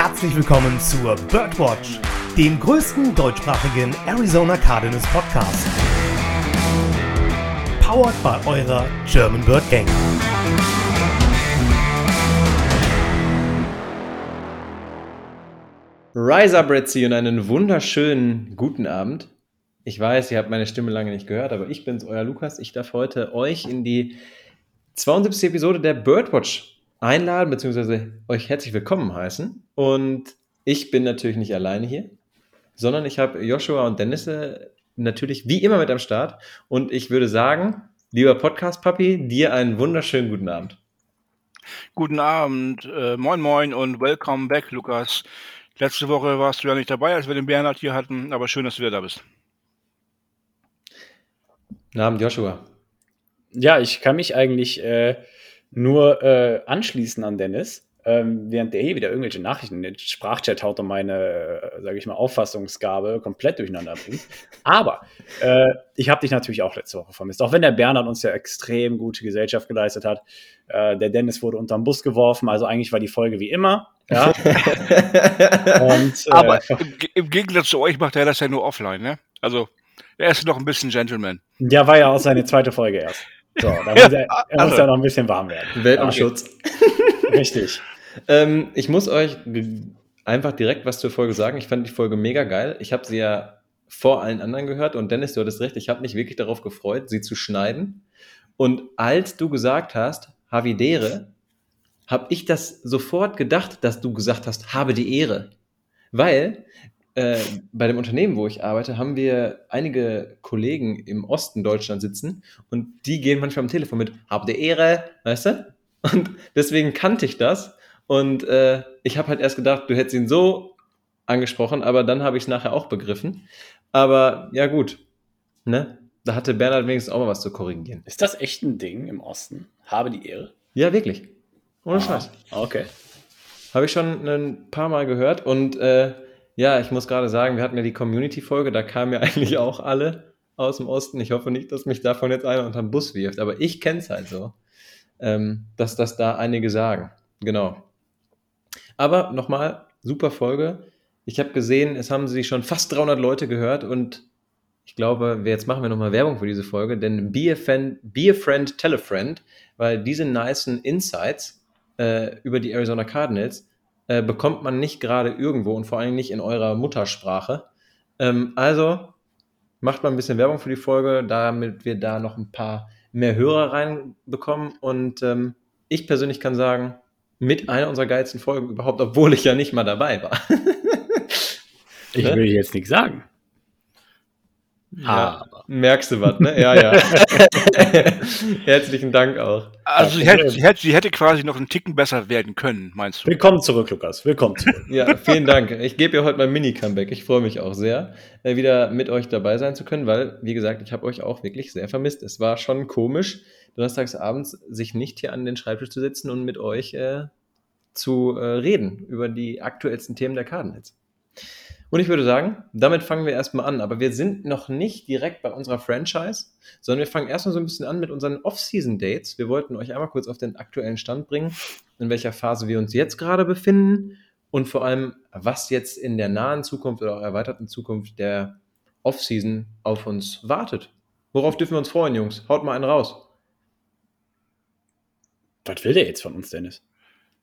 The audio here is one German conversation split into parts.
herzlich willkommen zur Birdwatch, dem größten deutschsprachigen Arizona Cardinals Podcast. Powered by eurer German Bird Gang. Rise up, Sea, und einen wunderschönen guten Abend. Ich weiß, ihr habt meine Stimme lange nicht gehört, aber ich bin's, euer Lukas. Ich darf heute euch in die 72. Episode der Birdwatch einladen, beziehungsweise euch herzlich willkommen heißen. Und ich bin natürlich nicht alleine hier, sondern ich habe Joshua und Dennis natürlich wie immer mit am Start. Und ich würde sagen, lieber Podcast-Papi, dir einen wunderschönen guten Abend. Guten Abend, äh, moin moin und welcome back, Lukas. Letzte Woche warst du ja nicht dabei, als wir den Bernhard hier hatten, aber schön, dass du wieder da bist. Guten Abend, Joshua. Ja, ich kann mich eigentlich äh, nur äh, anschließen an Dennis. Ähm, während der hier wieder irgendwelche Nachrichten in den Sprachchat haut und meine, äh, sage ich mal, Auffassungsgabe komplett durcheinander bringt. Aber äh, ich habe dich natürlich auch letzte Woche vermisst. Auch wenn der Bernhard uns ja extrem gute Gesellschaft geleistet hat. Äh, der Dennis wurde unterm Bus geworfen, also eigentlich war die Folge wie immer. Ja. und, äh, Aber im, im, Gegensatz zu euch macht er das ja nur offline, ne? Also er ist noch ein bisschen Gentleman. Ja, war ja auch seine zweite Folge erst. So, da muss er, er muss also, ja noch ein bisschen warm werden. Welpenschutz. Richtig. ähm, ich muss euch einfach direkt was zur Folge sagen. Ich fand die Folge mega geil. Ich habe sie ja vor allen anderen gehört und Dennis, du hattest recht, ich habe mich wirklich darauf gefreut, sie zu schneiden. Und als du gesagt hast, Havidere, habe ich das sofort gedacht, dass du gesagt hast, habe die Ehre. Weil äh, bei dem Unternehmen, wo ich arbeite, haben wir einige Kollegen im Osten Deutschland sitzen und die gehen manchmal am Telefon mit, habt ihr Ehre, weißt du? Und deswegen kannte ich das und äh, ich habe halt erst gedacht, du hättest ihn so angesprochen, aber dann habe ich es nachher auch begriffen. Aber ja gut, ne? Da hatte Bernhard wenigstens auch mal was zu korrigieren. Ist das echt ein Ding im Osten? Habe die Ehre? Ja, wirklich. Ohne ah, Scheiß. Okay. Habe ich schon ein paar Mal gehört und äh, ja, ich muss gerade sagen, wir hatten ja die Community-Folge, da kamen ja eigentlich auch alle aus dem Osten. Ich hoffe nicht, dass mich davon jetzt einer unter den Bus wirft, aber ich kenne es halt so, ähm, dass das da einige sagen. Genau. Aber nochmal, super Folge. Ich habe gesehen, es haben sich schon fast 300 Leute gehört und ich glaube, jetzt machen wir nochmal Werbung für diese Folge, denn Be a, Friend, Be a Friend, Tell a Friend, weil diese nicen Insights äh, über die Arizona Cardinals äh, bekommt man nicht gerade irgendwo und vor allem nicht in eurer Muttersprache. Ähm, also macht mal ein bisschen Werbung für die Folge, damit wir da noch ein paar mehr Hörer reinbekommen. Und ähm, ich persönlich kann sagen, mit einer unserer geilsten Folgen überhaupt, obwohl ich ja nicht mal dabei war. ich will jetzt nichts sagen. Ja, merkst du was, ne? Ja, ja. Herzlichen Dank auch. Also sie hätte, sie, hätte, sie hätte quasi noch einen Ticken besser werden können, meinst du? Willkommen zurück, Lukas. Willkommen zurück. ja, vielen Dank. Ich gebe ihr heute mein Mini-Comeback. Ich freue mich auch sehr, äh, wieder mit euch dabei sein zu können, weil, wie gesagt, ich habe euch auch wirklich sehr vermisst. Es war schon komisch, donnerstags abends sich nicht hier an den Schreibtisch zu setzen und mit euch äh, zu äh, reden über die aktuellsten Themen der Cardinals. Und ich würde sagen, damit fangen wir erstmal an. Aber wir sind noch nicht direkt bei unserer Franchise, sondern wir fangen erstmal so ein bisschen an mit unseren Off-Season-Dates. Wir wollten euch einmal kurz auf den aktuellen Stand bringen, in welcher Phase wir uns jetzt gerade befinden und vor allem, was jetzt in der nahen Zukunft oder auch erweiterten Zukunft der Off-Season auf uns wartet. Worauf dürfen wir uns freuen, Jungs? Haut mal einen raus. Was will der jetzt von uns, Dennis?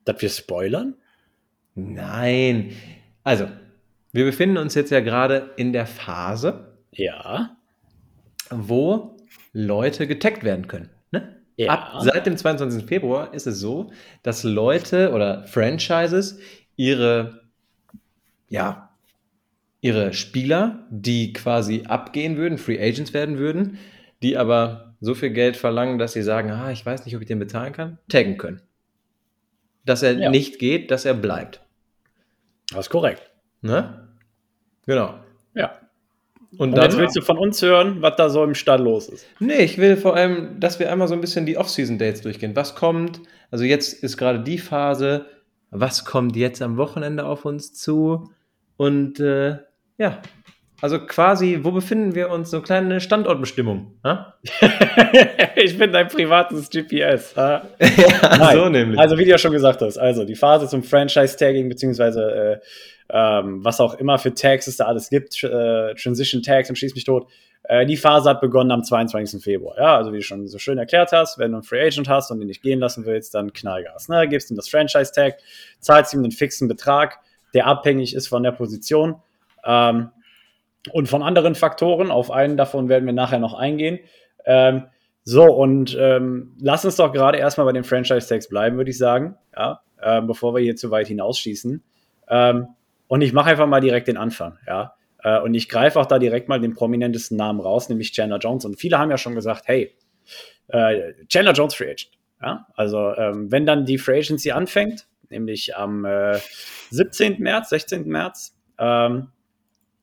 Dass wir spoilern? Nein. Also, wir befinden uns jetzt ja gerade in der Phase, ja. wo Leute getaggt werden können. Ne? Ja. Ab, seit dem 22. Februar ist es so, dass Leute oder Franchises ihre, ja, ihre Spieler, die quasi abgehen würden, Free Agents werden würden, die aber so viel Geld verlangen, dass sie sagen, ah, ich weiß nicht, ob ich den bezahlen kann, taggen können. Dass er ja. nicht geht, dass er bleibt. Das ist korrekt. Ne? Genau. Ja. Und, Und jetzt willst du von uns hören, was da so im Stall los ist. Nee, ich will vor allem, dass wir einmal so ein bisschen die Off-Season-Dates durchgehen. Was kommt? Also jetzt ist gerade die Phase. Was kommt jetzt am Wochenende auf uns zu? Und äh, ja, Also quasi, wo befinden wir uns? So kleine Standortbestimmung. Ich bin dein privates GPS. ja, Nein. so nämlich. Also wie du ja schon gesagt hast, also die Phase zum Franchise-Tagging, beziehungsweise äh, ähm, was auch immer für Tags es da alles gibt, äh, Transition Tags und schieß mich tot. Äh, die Phase hat begonnen am 22. Februar. Ja, also wie du schon so schön erklärt hast, wenn du einen Free Agent hast und ihn nicht gehen lassen willst, dann Knallgas. Ne? Gibst ihm das Franchise-Tag, zahlst ihm einen fixen Betrag, der abhängig ist von der Position. Ähm, und von anderen Faktoren. Auf einen davon werden wir nachher noch eingehen. Ähm, so, und ähm, lass uns doch gerade erstmal bei den Franchise-Tags bleiben, würde ich sagen, ja, äh, bevor wir hier zu weit hinausschießen. Ähm, und ich mache einfach mal direkt den Anfang, ja. Äh, und ich greife auch da direkt mal den prominentesten Namen raus, nämlich Chandler Jones. Und viele haben ja schon gesagt, hey, äh, Chandler Jones Free Agent. Ja? Also, ähm, wenn dann die Free Agency anfängt, nämlich am äh, 17. März, 16. März, ähm,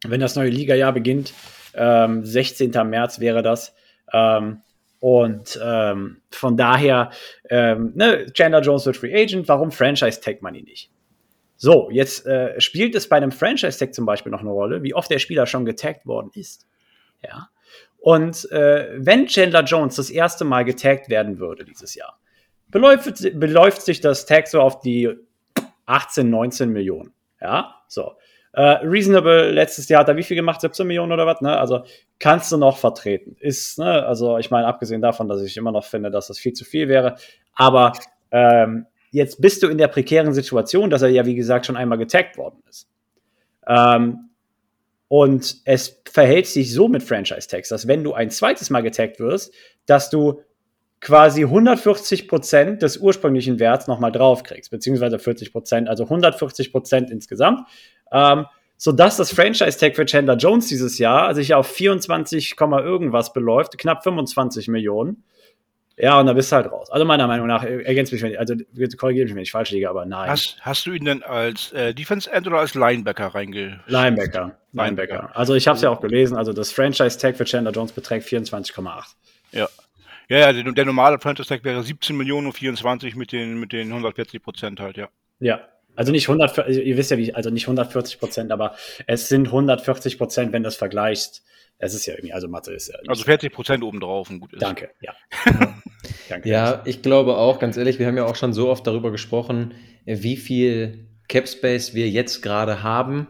wenn das neue Liga-Jahr beginnt. Ähm, 16. März wäre das. Ähm, und ähm, von daher, ähm, ne, Chandler Jones wird Free Agent, warum Franchise-Tag man ihn nicht? So, jetzt äh, spielt es bei einem Franchise-Tag zum Beispiel noch eine Rolle, wie oft der Spieler schon getaggt worden ist. Ja. Und äh, wenn Chandler Jones das erste Mal getaggt werden würde dieses Jahr, beläuft, beläuft sich das Tag so auf die 18, 19 Millionen. Ja, so. Uh, reasonable, letztes Jahr hat er wie viel gemacht? 17 Millionen oder was? Ne? Also kannst du noch vertreten. Ist, ne? also ich meine, abgesehen davon, dass ich immer noch finde, dass das viel zu viel wäre. Aber ähm, jetzt bist du in der prekären Situation, dass er ja, wie gesagt, schon einmal getaggt worden ist. Ähm, und es verhält sich so mit Franchise-Tags, dass wenn du ein zweites Mal getaggt wirst, dass du quasi 140 Prozent des ursprünglichen Werts nochmal draufkriegst, beziehungsweise 40 Prozent, also 140 Prozent insgesamt. Ähm, sodass das Franchise-Tag für Chandler Jones dieses Jahr sich auf 24, irgendwas beläuft, knapp 25 Millionen. Ja, und da bist du halt raus. Also meiner Meinung nach, ergänzt mich, wenn ich, also korrigiere mich, wenn ich falsch liege, aber nein. Hast, hast du ihn denn als äh, Defense End oder als Linebacker reinge... Linebacker, Linebacker. Also ich habe es ja auch gelesen, also das Franchise-Tag für Chandler Jones beträgt 24,8. Ja. Ja, ja, der, der normale Franchise-Tag wäre 17 Millionen und 24 mit den, mit den 140 Prozent halt, ja. Ja, also nicht 100, also ihr wisst ja, wie, also nicht 140 Prozent, aber es sind 140 Prozent, wenn du es vergleichst. Es ist ja irgendwie, also Mathe ist ja. Also 40 Prozent obendrauf und gut ist. Danke, ja. Danke. Ja, ich glaube auch, ganz ehrlich, wir haben ja auch schon so oft darüber gesprochen, wie viel Cap Space wir jetzt gerade haben.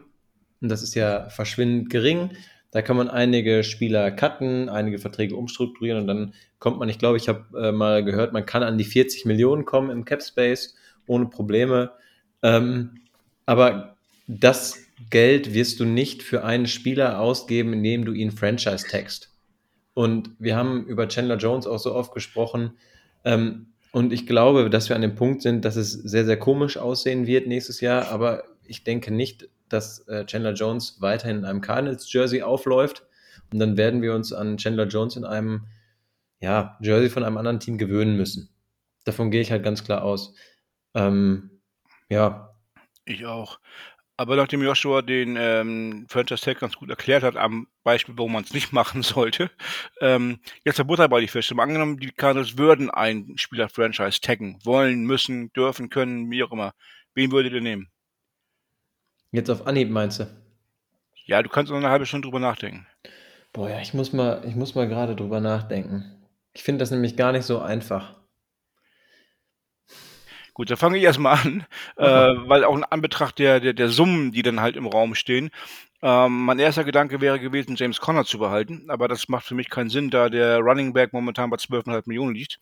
Und das ist ja verschwindend gering. Da kann man einige Spieler cutten, einige Verträge umstrukturieren und dann kommt man, ich glaube, ich habe äh, mal gehört, man kann an die 40 Millionen kommen im Cap Space ohne Probleme. Ähm, aber das Geld wirst du nicht für einen Spieler ausgeben, indem du ihn Franchise tagst. Und wir haben über Chandler Jones auch so oft gesprochen. Ähm, und ich glaube, dass wir an dem Punkt sind, dass es sehr, sehr komisch aussehen wird nächstes Jahr. Aber ich denke nicht, dass äh, Chandler Jones weiterhin in einem Cardinals-Jersey aufläuft. Und dann werden wir uns an Chandler Jones in einem ja, Jersey von einem anderen Team gewöhnen müssen. Davon gehe ich halt ganz klar aus. Ähm, ja. Ich auch. Aber nachdem Joshua den ähm, Franchise Tag ganz gut erklärt hat, am Beispiel, warum man es nicht machen sollte, ähm, jetzt der Butter bei die Fische. Mal angenommen, die Cardinals würden einen Spieler Franchise taggen, wollen, müssen, dürfen, können, wie auch immer. Wen würdet ihr nehmen? Jetzt auf Anhieb meinst du? Ja, du kannst noch eine halbe Stunde drüber nachdenken. Boah, ja, ich muss mal, ich muss mal gerade drüber nachdenken. Ich finde das nämlich gar nicht so einfach. Gut, dann fange ich erstmal an, äh, weil auch in Anbetracht der, der, der Summen, die dann halt im Raum stehen, ähm, mein erster Gedanke wäre gewesen, James Conner zu behalten, aber das macht für mich keinen Sinn, da der Running Back momentan bei 12,5 Millionen liegt.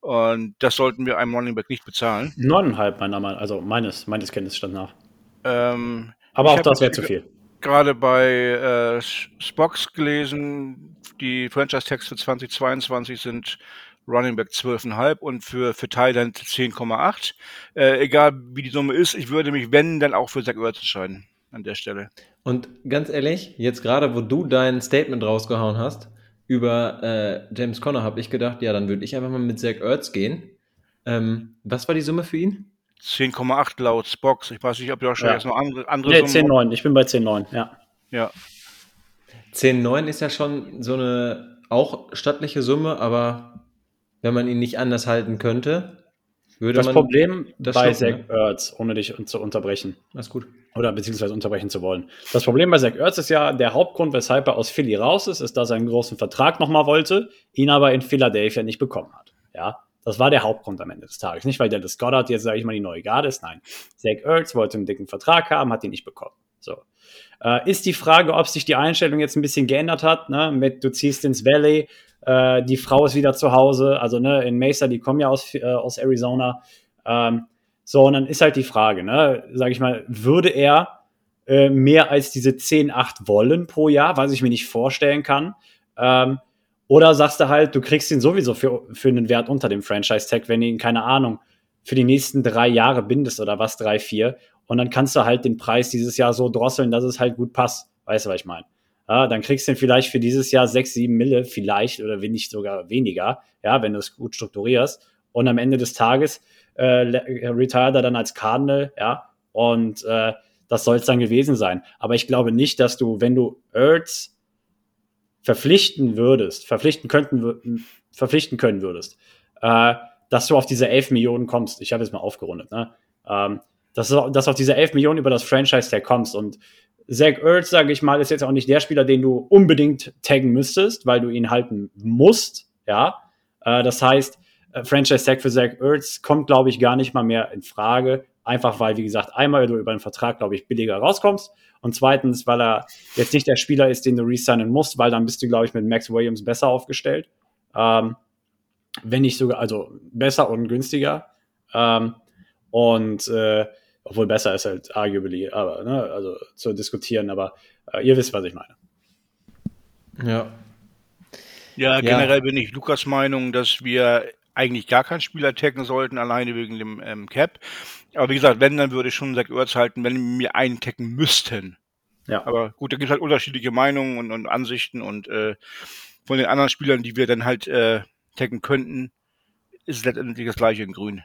Und das sollten wir einem Running Back nicht bezahlen. 9,5 meiner Meinung, also meines, meines Kenntnisstand nach. Ähm, aber auch das wäre zu viel. Gerade bei äh, Spox gelesen, die Franchise-Tags für 2022 sind Running Back 12,5 und für, für Thailand 10,8. Äh, egal wie die Summe ist, ich würde mich, wenn, dann auch für Zach Ertz entscheiden an der Stelle. Und ganz ehrlich, jetzt gerade, wo du dein Statement rausgehauen hast über äh, James Conner, habe ich gedacht, ja, dann würde ich einfach mal mit Zach Ertz gehen. Ähm, was war die Summe für ihn? 10,8 laut Spox. Ich weiß nicht, ob du auch schon ja. jetzt noch andere, andere nee, 10,9. Ich bin bei 10,9, ja. Ja. 10,9 ist ja schon so eine auch stattliche Summe, aber wenn man ihn nicht anders halten könnte, Würde das man Problem das bei stoppen, Zach Ertz, ohne dich zu unterbrechen, Alles gut. oder beziehungsweise unterbrechen zu wollen. Das Problem bei Zach Ertz ist ja, der Hauptgrund, weshalb er aus Philly raus ist, ist, dass er einen großen Vertrag nochmal wollte, ihn aber in Philadelphia nicht bekommen hat. Ja, das war der Hauptgrund am Ende des Tages. Nicht, weil Dennis Goddard jetzt, sage ich mal, die neue Garde ist. Nein. Zach Ertz wollte einen dicken Vertrag haben, hat ihn nicht bekommen. So. Äh, ist die Frage, ob sich die Einstellung jetzt ein bisschen geändert hat, ne? mit du ziehst ins Valley, äh, die Frau ist wieder zu Hause, also ne, in Mesa, die kommen ja aus, äh, aus Arizona. Ähm, so, und dann ist halt die Frage, ne, sage ich mal, würde er äh, mehr als diese 10, 8 wollen pro Jahr, was ich mir nicht vorstellen kann? Ähm, oder sagst du halt, du kriegst ihn sowieso für, für einen Wert unter dem Franchise-Tag, wenn du ihn, keine Ahnung, für die nächsten drei Jahre bindest oder was, drei, vier. Und dann kannst du halt den Preis dieses Jahr so drosseln, dass es halt gut passt. Weißt du, was ich meine? Ja, dann kriegst du ihn vielleicht für dieses Jahr sechs, sieben Mille, vielleicht, oder wenn nicht sogar weniger, ja, wenn du es gut strukturierst. Und am Ende des Tages äh, le- retired er dann als Cardinal, ja, und äh, das soll es dann gewesen sein. Aber ich glaube nicht, dass du, wenn du Ertz verpflichten würdest, verpflichten könnten, verpflichten können würdest, äh, dass du auf diese 11 Millionen kommst. Ich habe jetzt mal aufgerundet, ne? Ähm, dass, du, dass du auf diese 11 Millionen über das Franchise-Tag kommst. Und Zach Ertz, sage ich mal, ist jetzt auch nicht der Spieler, den du unbedingt taggen müsstest, weil du ihn halten musst, ja. Äh, das heißt, äh, Franchise-Tag für Zach Ertz kommt, glaube ich, gar nicht mal mehr in Frage. Einfach weil, wie gesagt, einmal du über einen Vertrag, glaube ich, billiger rauskommst und zweitens, weil er jetzt nicht der Spieler ist, den du resignen musst, weil dann bist du, glaube ich, mit Max Williams besser aufgestellt. Ähm, wenn nicht sogar, also besser und günstiger. Ähm, und äh, obwohl besser ist halt arguably, aber ne, also zu diskutieren, aber äh, ihr wisst, was ich meine. Ja. Ja, generell bin ich Lukas Meinung, dass wir eigentlich gar keinen Spieler taggen sollten, alleine wegen dem ähm, Cap. Aber wie gesagt, wenn, dann würde ich schon Zach Ertz halten, wenn wir mir einen taggen müssten. Ja. Aber gut, da gibt es halt unterschiedliche Meinungen und, und Ansichten und äh, von den anderen Spielern, die wir dann halt äh, taggen könnten, ist es letztendlich das gleiche in Grün.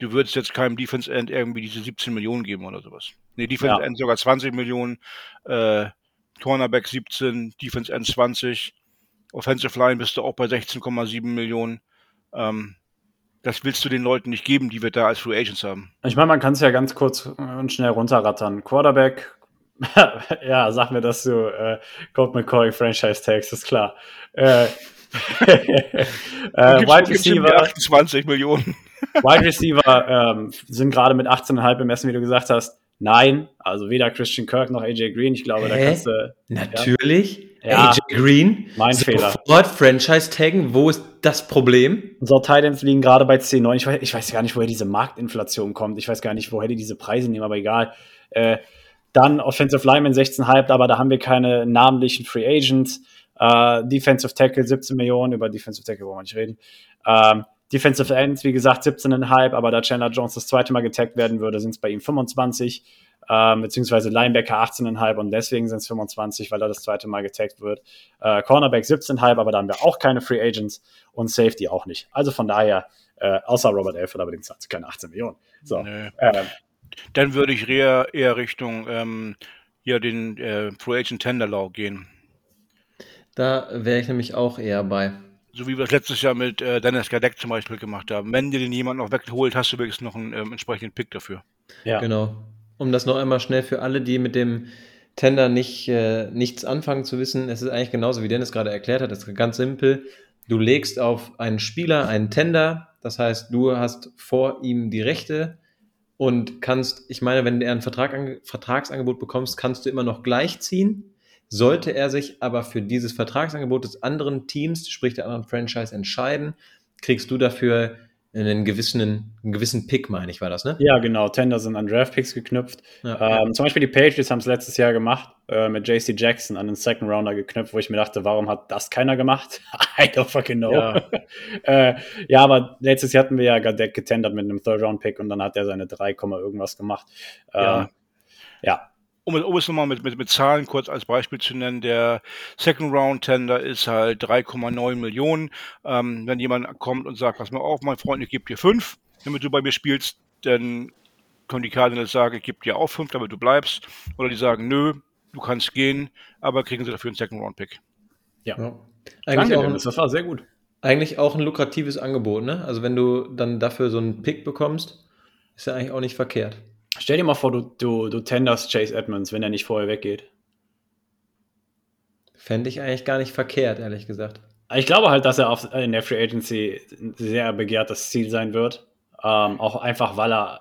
Du würdest jetzt keinem Defense End irgendwie diese 17 Millionen geben oder sowas. Nee, Defense Ja. End sogar 20 Millionen, äh, Cornerback 17, Defense End 20, Offensive Line bist du auch bei 16,7 Millionen. Ähm, das willst du den Leuten nicht geben, die wir da als Free Agents haben. Ich meine, man kann es ja ganz kurz und schnell runterrattern. Quarterback, ja, sag mir, dass du äh, Colt McCoy Franchise Tags, ist klar. Äh, äh, Wide Receiver, 28 Millionen. Wide Receiver ähm, sind gerade mit 18,5 im Essen, wie du gesagt hast. Nein, also weder Christian Kirk noch AJ Green. Ich glaube, da Hä? kannst du. Natürlich. Ja. AJ Green. Mein Fehler. Sofort Franchise taggen. Wo ist das Problem? Unsere Titans liegen gerade bei 10,9. Ich weiß, ich weiß gar nicht, woher diese Marktinflation kommt. Ich weiß gar nicht, woher die diese Preise nehmen, aber egal. Äh, dann Offensive Lineman 16,5, aber da haben wir keine namentlichen Free Agents. Äh, Defensive Tackle 17 Millionen, über Defensive Tackle wollen wir nicht reden. Ähm, Defensive Ends, wie gesagt, 17,5, aber da Chandler Jones das zweite Mal getaggt werden würde, sind es bei ihm 25, ähm, beziehungsweise Linebacker 18,5 und deswegen sind es 25, weil er das zweite Mal getaggt wird. Äh, Cornerback 17,5, aber da haben wir auch keine Free Agents und Safety auch nicht. Also von daher, äh, außer Robert Alford, aber den zahlt keine 18 Millionen. So, Nö. ähm, Dann würde ich eher, eher Richtung ähm, hier den äh, Free Agent Tender Law gehen. Da wäre ich nämlich auch eher bei. So wie wir es letztes Jahr mit äh, Dennis Gadeck zum Beispiel gemacht haben. Wenn dir den jemand noch wegholt, hast du wirklich noch einen ähm, entsprechenden Pick dafür. ja. Genau. Um das noch einmal schnell für alle, die mit dem Tender nicht, äh, nichts anfangen zu wissen, es ist eigentlich genauso, wie Dennis gerade erklärt hat. Es ist ganz simpel. Du legst auf einen Spieler einen Tender, das heißt, du hast vor ihm die Rechte und kannst, ich meine, wenn er ein Vertrag, Vertragsangebot bekommst, kannst du immer noch gleichziehen. Sollte er sich aber für dieses Vertragsangebot des anderen Teams, sprich der anderen Franchise, entscheiden, kriegst du dafür einen gewissen, einen gewissen Pick, meine ich, war das, ne? Ja, genau. Tender sind an Draftpicks geknüpft. Ja. Ähm, zum Beispiel die Patriots haben es letztes Jahr gemacht, äh, mit JC Jackson an den Second Rounder geknüpft, wo ich mir dachte, warum hat das keiner gemacht? I don't fucking know. Ja. äh, ja, aber letztes Jahr hatten wir ja Gadeck getendert mit einem Third-Round-Pick und dann hat er seine 3, irgendwas gemacht. Ähm, Ja. Ja. Um, es- um es nochmal mit, mit, mit Zahlen kurz als Beispiel zu nennen, der Second Round Tender ist halt 3,9 Millionen. Ähm, wenn jemand kommt und sagt, pass mal auf, mein Freund, ich gebe dir 5, damit du bei mir spielst, dann können die Cardinals sagen, ich gebe dir auch 5, damit du bleibst. Oder die sagen, nö, du kannst gehen, aber kriegen sie dafür einen Second Round Pick. Ja. Danke, Eigentlich auch ein, das war sehr gut. eigentlich auch ein lukratives Angebot, ne? Also wenn du dann dafür so einen Pick bekommst, ist ja eigentlich auch nicht verkehrt. Stell dir mal vor, du, du, du tenderst Chase Edmonds, wenn er nicht vorher weggeht. Fände ich eigentlich gar nicht verkehrt, ehrlich gesagt. Ich glaube halt, dass er auf, in der Free Agency ein sehr begehrtes Ziel sein wird. Ähm, auch einfach, weil er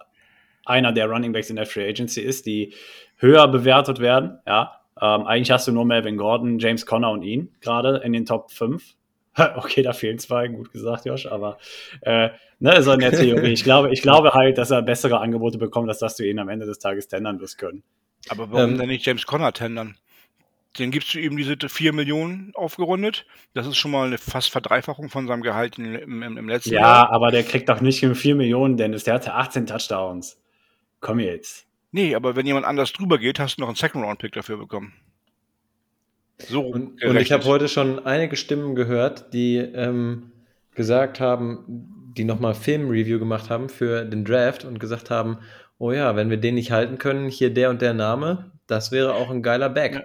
einer der Running Backs in der Free Agency ist, die höher bewertet werden. Ja, ähm, eigentlich hast du nur Melvin Gordon, James Conner und ihn gerade in den Top 5. okay, da fehlen zwei, gut gesagt, Josh, aber äh, ne, so in der Theorie. Ich glaube, ich glaube halt, dass er bessere Angebote bekommt, als dass du ihn am Ende des Tages tendern wirst können. Aber warum ähm, denn nicht James Conner tendern? Den gibst du ihm diese 4 Millionen aufgerundet. Das ist schon mal eine fast Verdreifachung von seinem Gehalt im, im, im letzten ja, Jahr. Ja, aber der kriegt doch nicht 4 Millionen, Dennis. Der hatte 18 Touchdowns. Komm jetzt. Nee, aber wenn jemand anders drüber geht, hast du noch einen Second-Round-Pick dafür bekommen. So und, und ich habe heute schon einige Stimmen gehört, die ähm, gesagt haben, die nochmal Film-Review gemacht haben für den Draft und gesagt haben, oh ja, wenn wir den nicht halten können, hier der und der Name, das wäre auch ein geiler Back. Ja.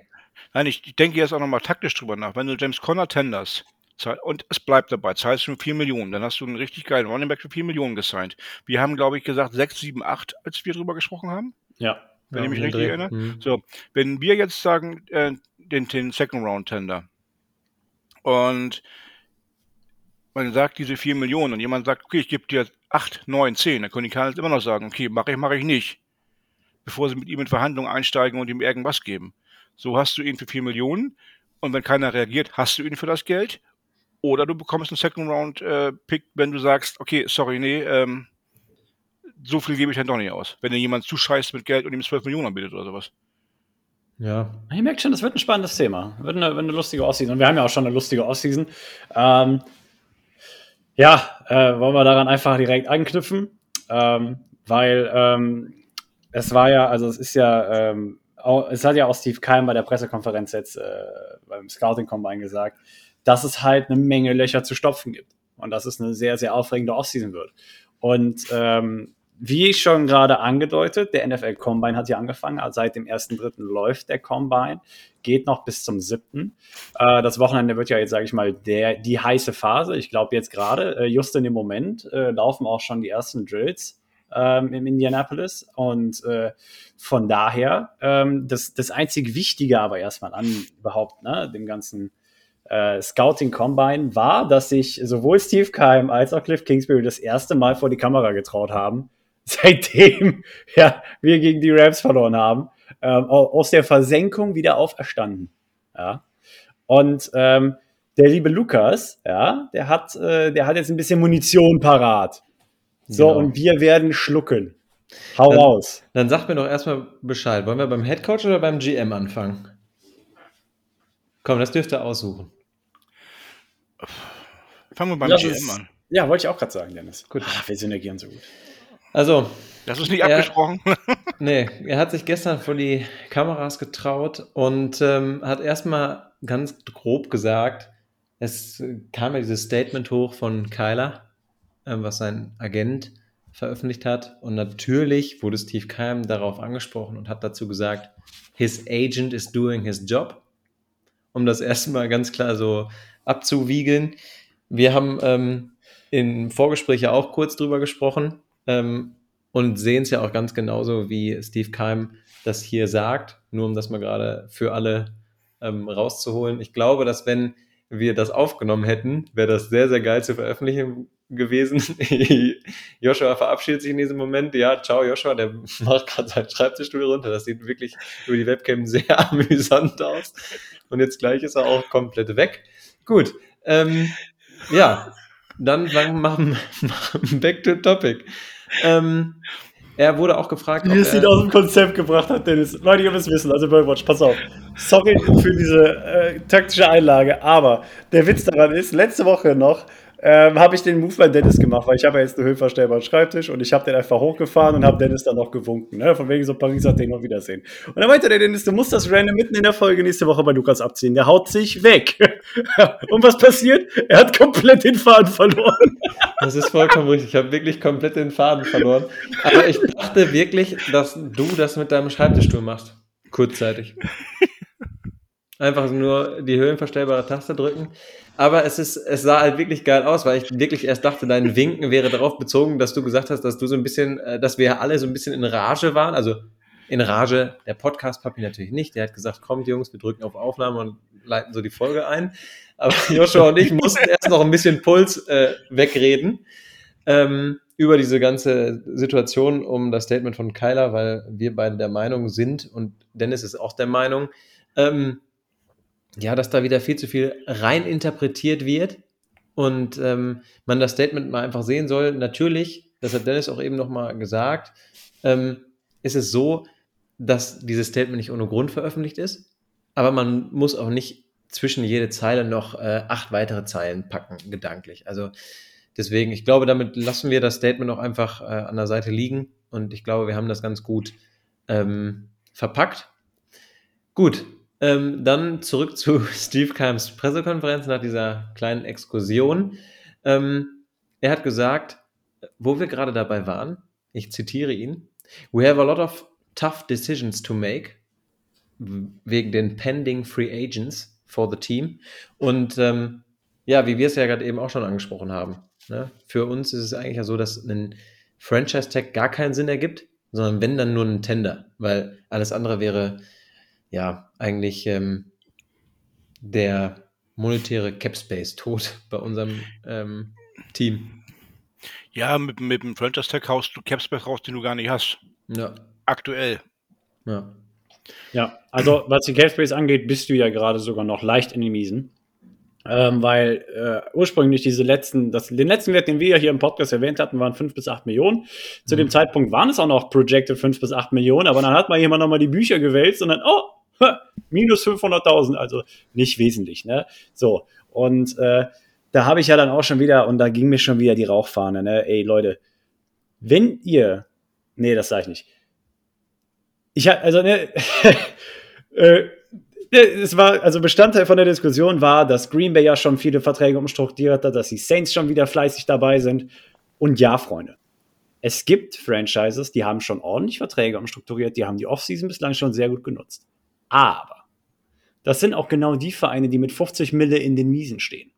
Nein, ich denke jetzt auch nochmal taktisch drüber nach. Wenn du James Conner tenders und es bleibt dabei, zahlst du 4 Millionen, dann hast du einen richtig geilen Running Back für 4 Millionen gesigned. Wir haben, glaube ich, gesagt 6, 7, 8, als wir drüber gesprochen haben. Ja. Wenn ja, ich mich richtig Dreh. erinnere. Mhm. So, wenn wir jetzt sagen, äh, den, den Second Round Tender und man sagt diese 4 Millionen und jemand sagt, okay, ich gebe dir 8, 9, 10, dann können die Cardinals immer noch sagen, okay, mache ich, mache ich nicht. Bevor sie mit ihm in Verhandlungen einsteigen und ihm irgendwas geben. So hast du ihn für 4 Millionen und wenn keiner reagiert, hast du ihn für das Geld. Oder du bekommst einen Second Round äh, Pick, wenn du sagst, okay, sorry, nee, ähm, so viel gebe ich dann doch nicht aus. Wenn dir jemand zuscheißt mit Geld und ihm 12 Millionen anbietet oder sowas. Ja. Ich merke schon, das wird ein spannendes Thema. Wird eine, wird eine lustige Offseason. Und wir haben ja auch schon eine lustige Offseason. Ähm, ja, äh, wollen wir daran einfach direkt anknüpfen, ähm, weil ähm, es war ja, also es ist ja, ähm, auch, es hat ja auch Steve Keim bei der Pressekonferenz jetzt äh, beim Scouting Combine gesagt, dass es halt eine Menge Löcher zu stopfen gibt und dass es eine sehr, sehr aufregende Offseason wird. Und ähm, wie schon gerade angedeutet, der NFL Combine hat ja angefangen. Also seit dem 1.3. läuft der Combine, geht noch bis zum 7. Äh, das Wochenende wird ja jetzt, sage ich mal, der, die heiße Phase. Ich glaube jetzt gerade, äh, just in dem Moment, äh, laufen auch schon die ersten Drills ähm, im Indianapolis. Und äh, von daher, ähm, das, das einzig Wichtige aber erstmal an überhaupt, ne, dem ganzen äh, Scouting Combine war, dass sich sowohl Steve Keim als auch Cliff Kingsbury das erste Mal vor die Kamera getraut haben seitdem ja, wir gegen die Rams verloren haben, ähm, aus der Versenkung wieder auferstanden. Ja. Und ähm, der liebe Lukas, ja, der hat, äh, der hat jetzt ein bisschen Munition parat. So, genau. und wir werden schlucken. Hau dann, raus. Dann sag mir doch erstmal Bescheid. Wollen wir beim Headcoach oder beim GM anfangen? Komm, das dürft ihr aussuchen. Fangen wir beim das GM ist, an. Ja, wollte ich auch gerade sagen, Dennis. Gut. Ach, wir synergieren so gut. Also. Das ist nicht er, abgesprochen. nee, er hat sich gestern vor die Kameras getraut und ähm, hat erstmal ganz grob gesagt, es kam ja dieses Statement hoch von Kyler, äh, was sein Agent veröffentlicht hat. Und natürlich wurde Steve Keim darauf angesprochen und hat dazu gesagt, his agent is doing his job. Um das erstmal ganz klar so abzuwiegeln. Wir haben ähm, im Vorgespräch ja auch kurz drüber gesprochen ähm, und sehen es ja auch ganz genauso, wie Steve Keim das hier sagt, nur um das mal gerade für alle ähm, rauszuholen. Ich glaube, dass wenn wir das aufgenommen hätten, wäre das sehr, sehr geil zu veröffentlichen gewesen. Joshua verabschiedet sich in diesem Moment. Ja, ciao Joshua, der macht gerade seinen Schreibtischstuhl runter. Das sieht wirklich über die Webcam sehr amüsant aus. Und jetzt gleich ist er auch komplett weg. Gut. Ähm, ja, dann sagen wir mal back to topic. Ähm, er wurde auch gefragt, Wie es ihn aus dem Konzept gebracht hat, Dennis. Leute, ihr müsst wissen, also Birdwatch, pass auf. Sorry für diese äh, taktische Einlage, aber der Witz daran ist, letzte Woche noch ähm, habe ich den Move bei Dennis gemacht, weil ich habe ja jetzt einen höhenverstellbaren Schreibtisch und ich habe den einfach hochgefahren und habe Dennis dann noch gewunken. Ne? Von wegen so Paris hat den noch Wiedersehen. Und dann meinte der Dennis, du musst das random mitten in der Folge nächste Woche bei Lukas abziehen. Der haut sich weg. und was passiert? Er hat komplett den Faden verloren. das ist vollkommen richtig. Ich habe wirklich komplett den Faden verloren. Aber ich dachte wirklich, dass du das mit deinem Schreibtischstuhl machst. Kurzzeitig. Einfach nur die höhenverstellbare Taste drücken. Aber es, ist, es sah halt wirklich geil aus, weil ich wirklich erst dachte, dein Winken wäre darauf bezogen, dass du gesagt hast, dass du so ein bisschen, äh, dass wir alle so ein bisschen in Rage waren. Also in Rage, der Podcast-Papi natürlich nicht. Der hat gesagt, kommt Jungs, wir drücken auf Aufnahme und leiten so die Folge ein. Aber Joshua und ich mussten erst noch ein bisschen Puls äh, wegreden ähm, über diese ganze Situation um das Statement von Kyler, weil wir beide der Meinung sind und Dennis ist auch der Meinung, ähm, ja, dass da wieder viel zu viel rein interpretiert wird und ähm, man das Statement mal einfach sehen soll. Natürlich, das hat Dennis auch eben nochmal gesagt, ähm, ist es so, dass dieses Statement nicht ohne Grund veröffentlicht ist, aber man muss auch nicht zwischen jede Zeile noch äh, acht weitere Zeilen packen, gedanklich. Also deswegen, ich glaube, damit lassen wir das Statement auch einfach äh, an der Seite liegen und ich glaube, wir haben das ganz gut ähm, verpackt. Gut, ähm, dann zurück zu Steve Keims Pressekonferenz nach dieser kleinen Exkursion. Ähm, er hat gesagt, wo wir gerade dabei waren, ich zitiere ihn, We have a lot of tough decisions to make wegen den pending free agents for the team. Und ähm, ja, wie wir es ja gerade eben auch schon angesprochen haben, ne? für uns ist es eigentlich ja so, dass ein Franchise-Tag gar keinen Sinn ergibt, sondern wenn dann nur ein Tender, weil alles andere wäre ja eigentlich ähm, der monetäre Cap Space tot bei unserem ähm, Team. Ja, mit, mit dem Franchise Tag haust du Cap Space raus, den du gar nicht hast. Ja. Aktuell. Ja. Ja, also was die Cap Space angeht, bist du ja gerade sogar noch leicht in den Miesen. Ähm, weil äh, ursprünglich diese letzten, das, den letzten Wert, den wir ja hier im Podcast erwähnt hatten, waren 5 bis 8 Millionen. Zu mhm. dem Zeitpunkt waren es auch noch projected 5 bis 8 Millionen, aber dann hat mal jemand nochmal die Bücher gewälzt und dann, oh, minus 500.000, also nicht wesentlich, ne? So, und äh, da habe ich ja dann auch schon wieder, und da ging mir schon wieder die Rauchfahne, ne? Ey, Leute, wenn ihr, nee, das sage ich nicht. Ich habe, also, ne, äh, es war, also Bestandteil von der Diskussion war, dass Green Bay ja schon viele Verträge umstrukturiert hat, dass die Saints schon wieder fleißig dabei sind. Und ja, Freunde, es gibt Franchises, die haben schon ordentlich Verträge umstrukturiert, die haben die Offseason bislang schon sehr gut genutzt. Aber das sind auch genau die Vereine, die mit 50 Mille in den Miesen stehen.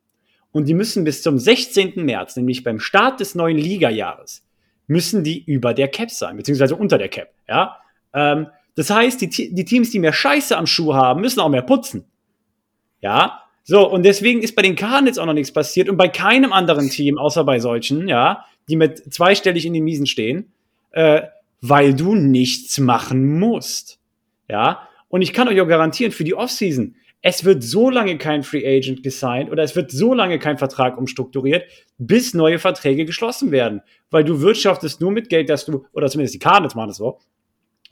Und die müssen bis zum 16. März, nämlich beim Start des neuen Ligajahres, müssen die über der Cap sein, beziehungsweise unter der Cap. Ja? Ähm, das heißt, die, die Teams, die mehr Scheiße am Schuh haben, müssen auch mehr putzen. Ja, so, und deswegen ist bei den Cardinals auch noch nichts passiert und bei keinem anderen Team, außer bei solchen, ja, die mit zweistellig in den Miesen stehen, äh, weil du nichts machen musst. Ja, und ich kann euch auch garantieren, für die Offseason, es wird so lange kein Free Agent gesigned oder es wird so lange kein Vertrag umstrukturiert, bis neue Verträge geschlossen werden. Weil du wirtschaftest nur mit Geld, dass du, oder zumindest die Cardinals machen das so,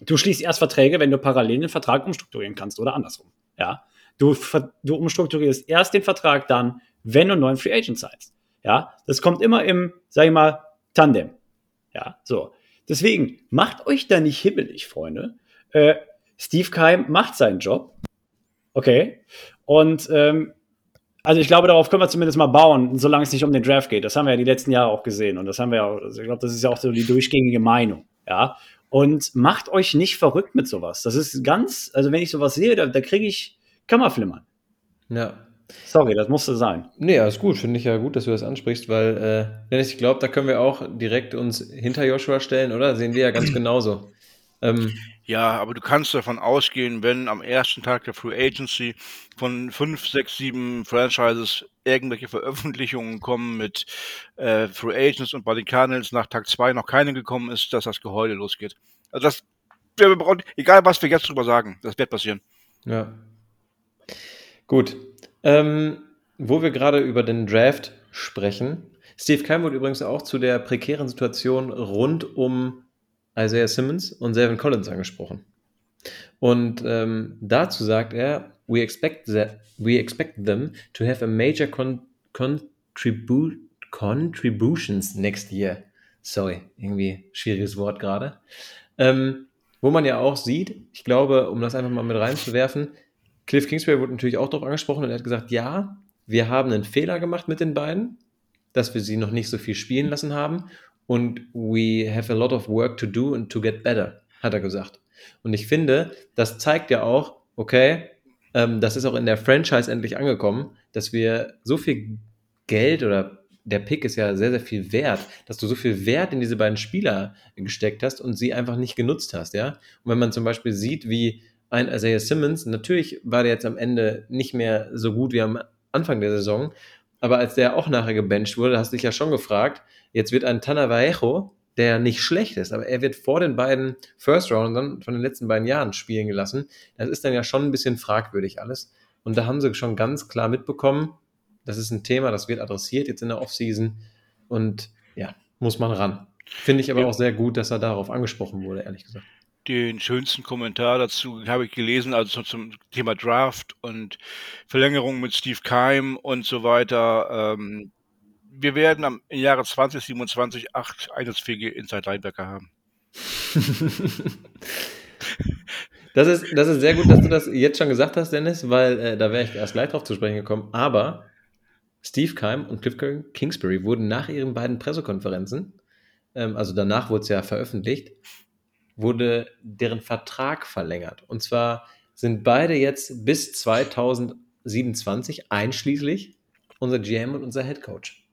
du schließt erst Verträge, wenn du parallel den Vertrag umstrukturieren kannst oder andersrum. Ja. Du, du umstrukturierst erst den Vertrag dann, wenn du einen neuen Free Agent signst. Ja. Das kommt immer im, sag ich mal, Tandem. Ja. So. Deswegen macht euch da nicht hibbelig, Freunde. Äh, Steve Keim macht seinen Job. Okay. Und ähm, also ich glaube, darauf können wir zumindest mal bauen, solange es nicht um den Draft geht. Das haben wir ja die letzten Jahre auch gesehen. Und das haben wir ja auch, also ich glaube, das ist ja auch so die durchgängige Meinung. Ja. Und macht euch nicht verrückt mit sowas. Das ist ganz, also wenn ich sowas sehe, da, da kriege ich Kammerflimmern. Ja. Sorry, das musste sein. Nee, alles gut. Finde ich ja gut, dass du das ansprichst, weil, äh, ich glaube, da können wir auch direkt uns hinter Joshua stellen, oder? Sehen wir ja ganz genauso. Ähm, ja, aber du kannst davon ausgehen, wenn am ersten Tag der Free Agency von fünf, sechs, sieben Franchises irgendwelche Veröffentlichungen kommen mit äh, Free Agents und bei den Cardinals nach Tag zwei noch keine gekommen ist, dass das Geheule losgeht. Also das, wir brauchen, egal was wir jetzt drüber sagen, das wird passieren. Ja. Gut. Ähm, wo wir gerade über den Draft sprechen. Steve Keim wurde übrigens auch zu der prekären Situation rund um Isaiah Simmons und Selvin Collins angesprochen. Und ähm, dazu sagt er, we expect, that, we expect them to have a major con contribu contributions next year. Sorry, irgendwie schwieriges Wort gerade. Ähm, wo man ja auch sieht, ich glaube, um das einfach mal mit reinzuwerfen, Cliff Kingsbury wurde natürlich auch darauf angesprochen und er hat gesagt, ja, wir haben einen Fehler gemacht mit den beiden, dass wir sie noch nicht so viel spielen lassen haben und we have a lot of work to do and to get better, hat er gesagt. Und ich finde, das zeigt ja auch, okay, ähm, das ist auch in der Franchise endlich angekommen, dass wir so viel Geld oder der Pick ist ja sehr, sehr viel wert, dass du so viel Wert in diese beiden Spieler gesteckt hast und sie einfach nicht genutzt hast, ja. Und wenn man zum Beispiel sieht, wie ein Isaiah Simmons, natürlich war der jetzt am Ende nicht mehr so gut wie am Anfang der Saison, aber als der auch nachher gebencht wurde, hast du dich ja schon gefragt, jetzt wird ein Tana Vallejo, der nicht schlecht ist, aber er wird vor den beiden First Roundern von den letzten beiden Jahren spielen gelassen. Das ist dann ja schon ein bisschen fragwürdig alles. Und da haben sie schon ganz klar mitbekommen, das ist ein Thema, das wird adressiert jetzt in der Offseason. Und ja, muss man ran. Finde ich aber ja. auch sehr gut, dass er darauf angesprochen wurde, ehrlich gesagt. Den schönsten Kommentar dazu habe ich gelesen, also zum Thema Draft und Verlängerung mit Steve Keim und so weiter. Ähm, wir werden am, im Jahre 2027 acht einsatzfähige Inside-Linebacker haben. das, ist, das ist sehr gut, dass du das jetzt schon gesagt hast, Dennis, weil äh, da wäre ich erst gleich drauf zu sprechen gekommen. Aber Steve Keim und Cliff Kingsbury wurden nach ihren beiden Pressekonferenzen, ähm, also danach wurde es ja veröffentlicht, wurde deren Vertrag verlängert. Und zwar sind beide jetzt bis 2027 einschließlich unser GM und unser Head Coach.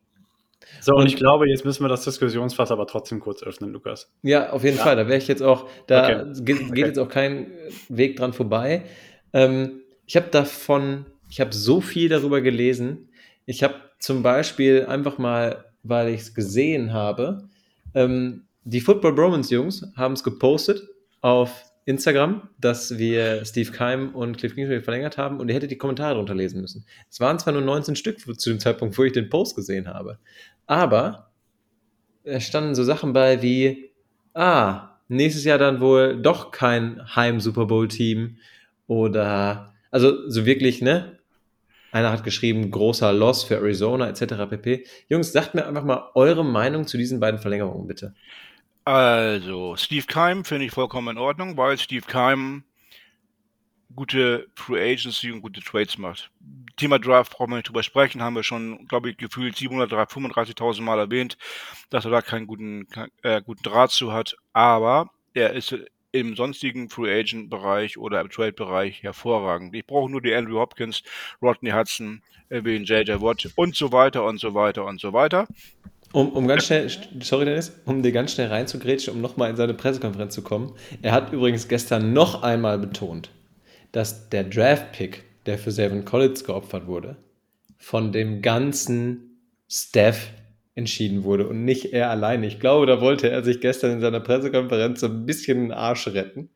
So, und ich glaube, jetzt müssen wir das Diskussionsfass aber trotzdem kurz öffnen, Lukas. Ja, auf jeden ja. Fall. Da wäre ich jetzt auch, da okay. geht, geht okay. jetzt auch kein Weg dran vorbei. Ähm, ich habe davon, ich habe so viel darüber gelesen. Ich habe zum Beispiel einfach mal, weil ich es gesehen habe, ähm, die Football Bromance Jungs haben es gepostet auf Instagram, dass wir Steve Keim und Cliff Kingsbury verlängert haben und ihr hättet die Kommentare drunter lesen müssen. Es waren zwar nur 19 Stück zu dem Zeitpunkt, wo ich den Post gesehen habe, aber es standen so Sachen bei wie, ah, nächstes Jahr dann wohl doch kein Heim-Super Bowl-Team oder, also so wirklich, ne? Einer hat geschrieben, großer Loss für Arizona etc. pp. Jungs, sagt mir einfach mal eure Meinung zu diesen beiden Verlängerungen, bitte. Also, Steve Keim finde ich vollkommen in Ordnung, weil Steve Keim gute Free Agency und gute Trades macht. Thema Draft brauchen wir nicht drüber sprechen, haben wir schon, glaube ich, gefühlt 735.000 Mal erwähnt, dass er da keinen guten, äh, guten Draht zu hat, aber er ist im sonstigen Free Agent Bereich oder im Trade Bereich hervorragend. Ich brauche nur die Andrew Hopkins, Rodney Hudson, den JJ Watt und so weiter und so weiter und so weiter. Um, um ganz schnell, sorry Dennis, um dir ganz schnell reinzugrätschen, um nochmal in seine Pressekonferenz zu kommen. Er hat übrigens gestern noch einmal betont, dass der Draft-Pick, der für Seven Collins geopfert wurde, von dem ganzen Staff entschieden wurde und nicht er alleine. Ich glaube, da wollte er sich gestern in seiner Pressekonferenz so ein bisschen den Arsch retten.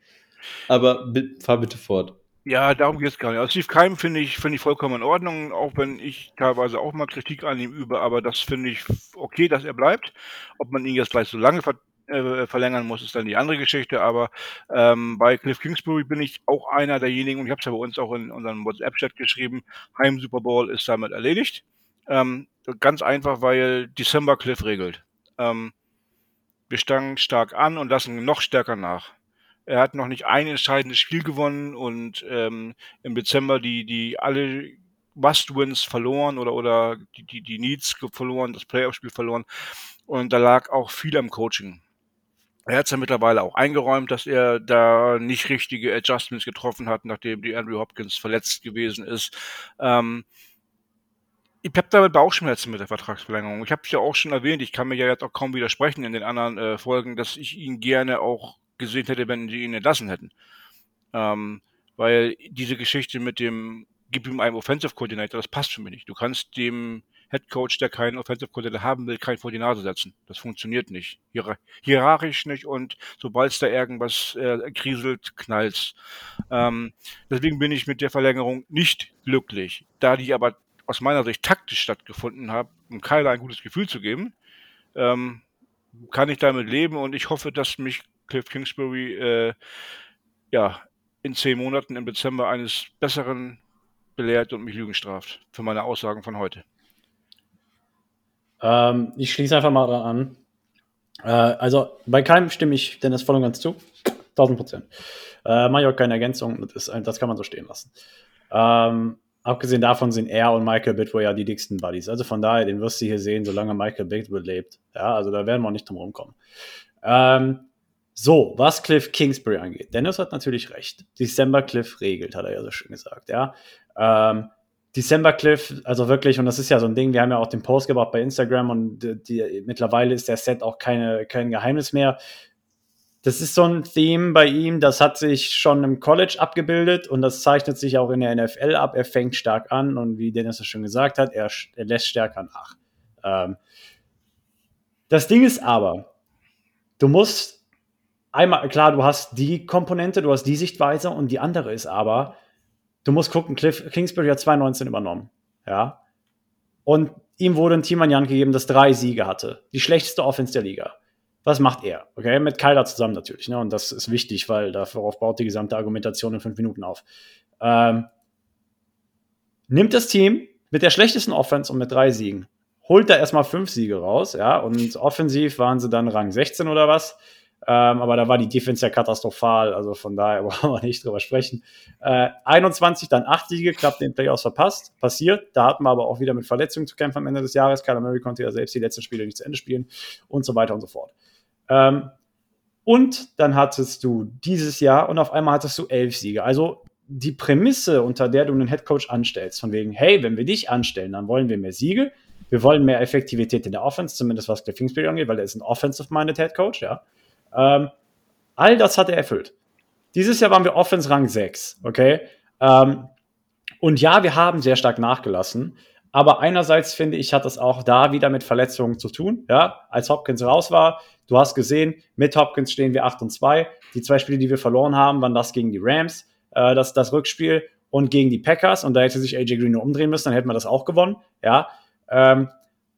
Aber fahr bitte fort. Ja, darum geht es gar nicht. Also Steve Keim finde ich, finde ich vollkommen in Ordnung, auch wenn ich teilweise auch mal Kritik an ihm übe, aber das finde ich okay, dass er bleibt. Ob man ihn jetzt gleich so lange ver äh, verlängern muss, ist dann die andere Geschichte. Aber ähm, bei Cliff Kingsbury bin ich auch einer derjenigen, und ich habe es ja bei uns auch in unserem WhatsApp-Chat geschrieben, Heim Super Bowl ist damit erledigt. Ähm, ganz einfach, weil December Cliff regelt. Ähm, wir stangen stark an und lassen noch stärker nach. Er hat noch nicht ein entscheidendes Spiel gewonnen und ähm, im Dezember die, die alle Must-Wins verloren oder, oder die, die, die Needs verloren, das Playoff-Spiel verloren. Und da lag auch viel am Coaching. Er hat es ja mittlerweile auch eingeräumt, dass er da nicht richtige Adjustments getroffen hat, nachdem die Andrew Hopkins verletzt gewesen ist. Ähm, ich habe damit Bauchschmerzen mit der Vertragsverlängerung. Ich habe es ja auch schon erwähnt, ich kann mir ja jetzt auch kaum widersprechen in den anderen äh, Folgen, dass ich ihn gerne auch gesehen hätte, wenn sie ihn entlassen hätten. Ähm, weil diese Geschichte mit dem, gib ihm einen Offensive Coordinator, das passt für mich nicht. Du kannst dem Head Coach, der keinen Offensive Coordinator haben will, kein vor die Nase setzen. Das funktioniert nicht. Hier, hierarchisch nicht und sobald es da irgendwas äh, kriselt, knallt ähm, Deswegen bin ich mit der Verlängerung nicht glücklich. Da die aber aus meiner Sicht taktisch stattgefunden hat, um Kyler ein gutes Gefühl zu geben, ähm, kann ich damit leben und ich hoffe, dass mich Cliff Kingsbury äh, ja, in zehn Monaten im Dezember eines Besseren belehrt und mich Lügen straft für meine Aussagen von heute. Ähm, ich schließe einfach mal dran an. Äh, also bei keinem stimme ich Dennis voll und ganz zu. 1000 Prozent. Äh, auch keine Ergänzung. Das, das kann man so stehen lassen. Ähm, abgesehen davon sind er und Michael Bidwell ja die dicksten Buddies. Also von daher, den wirst du hier sehen, solange Michael Bidwell lebt. Ja, also da werden wir auch nicht drum rumkommen. Ähm, So, was Cliff Kingsbury angeht. Dennis hat natürlich recht. December Cliff regelt, hat er ja so schön gesagt, ja. Ähm, December Cliff, also wirklich, und das ist ja so ein Ding, wir haben ja auch den Post gebracht bei Instagram und die, die, mittlerweile ist der Set auch keine, kein Geheimnis mehr. Das ist so ein Theme bei ihm, das hat sich schon im College abgebildet und das zeichnet sich auch in der NFL ab. Er fängt stark an und wie Dennis es schon gesagt hat, er, er lässt stärker nach. Ähm, das Ding ist aber, du musst einmal, klar, du hast die Komponente, du hast die Sichtweise und die andere ist aber, du musst gucken, Cliff Kingsbury hat 2019 übernommen. Ja. Und ihm wurde ein Team an Hand gegeben, das drei Siege hatte. Die schlechteste Offense der Liga. Was macht er? Okay, mit Kyler zusammen natürlich. Ne? Und das ist wichtig, weil darauf baut die gesamte Argumentation in fünf Minuten auf. Ähm, nimmt das Team mit der schlechtesten Offense und mit drei Siegen, holt da erstmal fünf Siege raus, ja, und offensiv waren sie dann Rang 16 oder was. Ähm, aber da war die Defense ja katastrophal, also von daher brauchen wir nicht drüber sprechen. Äh, 21, dann 8 Siege, klappt den Playoffs verpasst, passiert. Da hatten wir aber auch wieder mit Verletzungen zu kämpfen am Ende des Jahres. Kyler Murray konnte ja selbst die letzten Spiele nicht zu Ende spielen und so weiter und so fort. Ähm, und dann hattest du dieses Jahr und auf einmal hattest du elf Siege. Also die Prämisse, unter der du einen Headcoach anstellst, von wegen, hey, wenn wir dich anstellen, dann wollen wir mehr Siege, wir wollen mehr Effektivität in der Offense, zumindest was Cliff angeht, weil er ist ein offensive-minded Headcoach, ja. Ähm, all das hat er erfüllt. Dieses Jahr waren wir Offense Rang 6, okay? Ähm, und ja, wir haben sehr stark nachgelassen. Aber einerseits finde ich, hat das auch da wieder mit Verletzungen zu tun. Ja, als Hopkins raus war, du hast gesehen, mit Hopkins stehen wir 8 und 2. Die zwei Spiele, die wir verloren haben, waren das gegen die Rams, äh, das, das Rückspiel und gegen die Packers. Und da hätte sich AJ Green nur umdrehen müssen, dann hätten wir das auch gewonnen. Ja, ähm,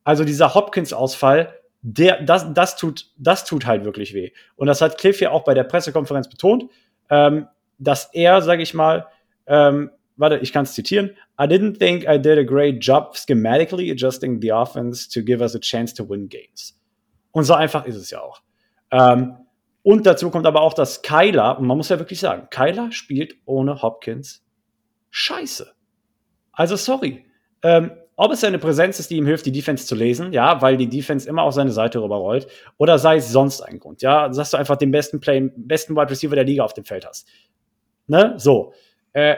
also dieser Hopkins-Ausfall der, das, das, tut, das tut halt wirklich weh. Und das hat Cliff ja auch bei der Pressekonferenz betont, ähm, dass er, sage ich mal, ähm, warte, ich kann es zitieren. I didn't think I did a great job schematically adjusting the offense to give us a chance to win games. Und so einfach ist es ja auch. Ähm, und dazu kommt aber auch, dass Kyler, und man muss ja wirklich sagen, Kyler spielt ohne Hopkins scheiße. Also sorry. Ähm, ob es seine Präsenz ist, die ihm hilft, die Defense zu lesen, ja, weil die Defense immer auf seine Seite rüberrollt, oder sei es sonst ein Grund, ja, dass du einfach den besten Play, besten Wide Receiver der Liga auf dem Feld hast. Ne, so. Äh,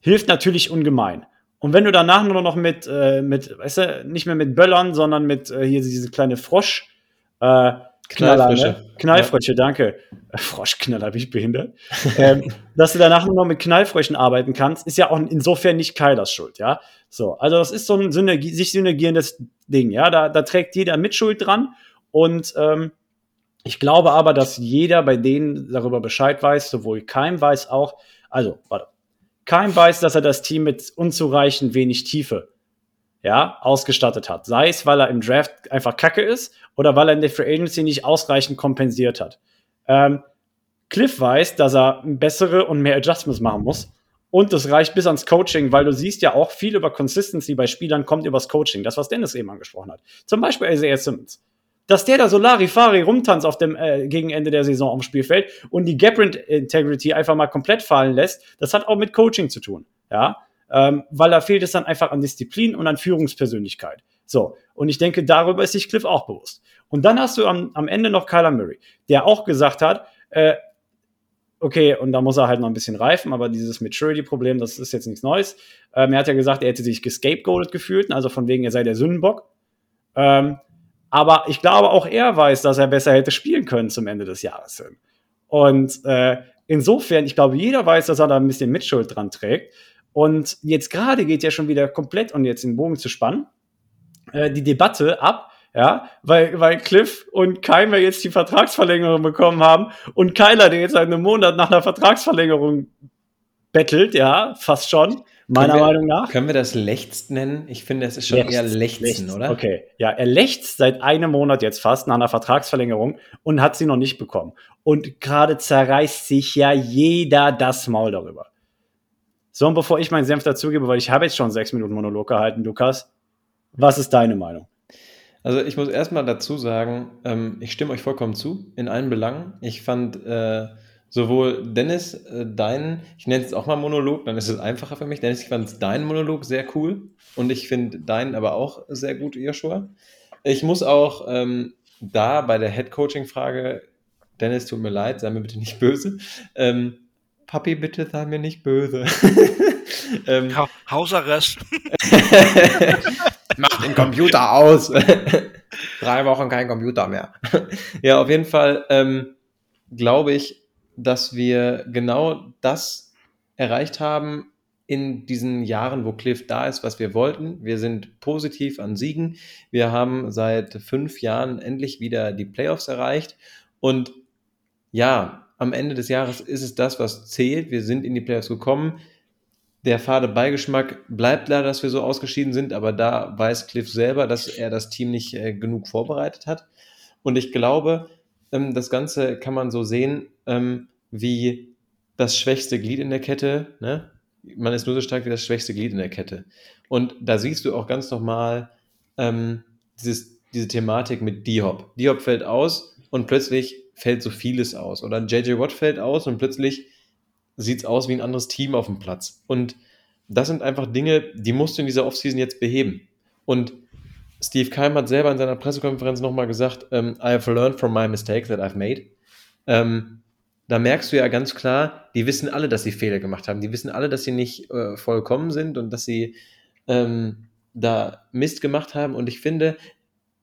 hilft natürlich ungemein. Und wenn du danach nur noch mit, äh, mit, weißt du, nicht mehr mit Böllern, sondern mit äh, hier diese kleine Frosch, äh, Knaller, ne? Knallfrösche, ja. danke. Froschknaller, bin ich behindert. ähm, dass du danach nur noch mit Knallfröschen arbeiten kannst, ist ja auch insofern nicht Kylers Schuld, ja. So, also das ist so ein Synergie, sich synergierendes Ding, ja. Da, da trägt jeder Mitschuld dran. Und ähm, ich glaube aber, dass jeder bei denen darüber Bescheid weiß, sowohl Keim weiß auch, also, warte. Keim weiß, dass er das Team mit unzureichend wenig Tiefe ja, ausgestattet hat. Sei es, weil er im Draft einfach kacke ist oder weil er in der Free Agency nicht ausreichend kompensiert hat. Ähm, Cliff weiß, dass er bessere und mehr Adjustments machen muss. Und das reicht bis ans Coaching, weil du siehst ja auch viel über Consistency bei Spielern kommt übers Coaching. Das, was Dennis eben angesprochen hat. Zum Beispiel Isaiah Simmons. Dass der da so Larifari rumtanzt auf dem äh, Gegenende der Saison am Spielfeld und die Gap Integrity einfach mal komplett fallen lässt, das hat auch mit Coaching zu tun. Ja, ähm, weil da fehlt es dann einfach an Disziplin und an Führungspersönlichkeit. So, und ich denke, darüber ist sich Cliff auch bewusst. Und dann hast du am, am Ende noch Kyler Murray, der auch gesagt hat, äh, okay, und da muss er halt noch ein bisschen reifen, aber dieses Maturity-Problem, das ist jetzt nichts Neues. Ähm, er hat ja gesagt, er hätte sich gescapegoated gefühlt, also von wegen, er sei der Sündenbock. Ähm, aber ich glaube, auch er weiß, dass er besser hätte spielen können zum Ende des Jahres. Und äh, insofern, ich glaube, jeder weiß, dass er da ein bisschen Mitschuld dran trägt. Und jetzt gerade geht ja schon wieder komplett, um jetzt den Bogen zu spannen, äh, die Debatte ab, ja, weil, weil Cliff und Keimer jetzt die Vertragsverlängerung bekommen haben und Kyler, der jetzt seit einem Monat nach einer Vertragsverlängerung bettelt, ja, fast schon, meiner wir, Meinung nach. Können wir das Lechzt nennen? Ich finde, es ist schon Lechzt, eher Lechzen, Lechzt. oder? Okay, ja, er lechzt seit einem Monat jetzt fast nach einer Vertragsverlängerung und hat sie noch nicht bekommen. Und gerade zerreißt sich ja jeder das Maul darüber. So, und bevor ich meinen Senf dazugebe, weil ich habe jetzt schon sechs Minuten Monolog gehalten, Lukas, was ist deine Meinung? Also ich muss erstmal dazu sagen, ähm, ich stimme euch vollkommen zu, in allen Belangen. Ich fand äh, sowohl Dennis, äh, deinen, ich nenne es auch mal Monolog, dann ist es einfacher für mich. Dennis, ich fand deinen Monolog sehr cool und ich finde deinen aber auch sehr gut, Joshua. Ich muss auch ähm, da bei der Head-Coaching-Frage Dennis, tut mir leid, sei mir bitte nicht böse. Ähm, Papi, bitte sei mir nicht böse. ähm, ha Hausarrest. Mach den Computer aus. Drei Wochen kein Computer mehr. ja, auf jeden Fall ähm, glaube ich, dass wir genau das erreicht haben in diesen Jahren, wo Cliff da ist, was wir wollten. Wir sind positiv an Siegen. Wir haben seit fünf Jahren endlich wieder die Playoffs erreicht. Und ja, am Ende des Jahres ist es das, was zählt. Wir sind in die Playoffs gekommen. Der fade Beigeschmack bleibt leider, dass wir so ausgeschieden sind, aber da weiß Cliff selber, dass er das Team nicht äh, genug vorbereitet hat. Und ich glaube, ähm, das Ganze kann man so sehen, ähm, wie das schwächste Glied in der Kette. Ne? Man ist nur so stark wie das schwächste Glied in der Kette. Und da siehst du auch ganz nochmal ähm, dieses, diese Thematik mit D-Hop. D-Hop fällt aus und plötzlich fällt so vieles aus. Oder JJ Watt fällt aus und plötzlich sieht es aus wie ein anderes Team auf dem Platz. Und das sind einfach Dinge, die musst du in dieser Offseason jetzt beheben. Und Steve Keim hat selber in seiner Pressekonferenz nochmal gesagt, ähm, I have learned from my mistakes that I've made. Ähm, da merkst du ja ganz klar, die wissen alle, dass sie Fehler gemacht haben. Die wissen alle, dass sie nicht äh, vollkommen sind und dass sie ähm, da Mist gemacht haben. Und ich finde,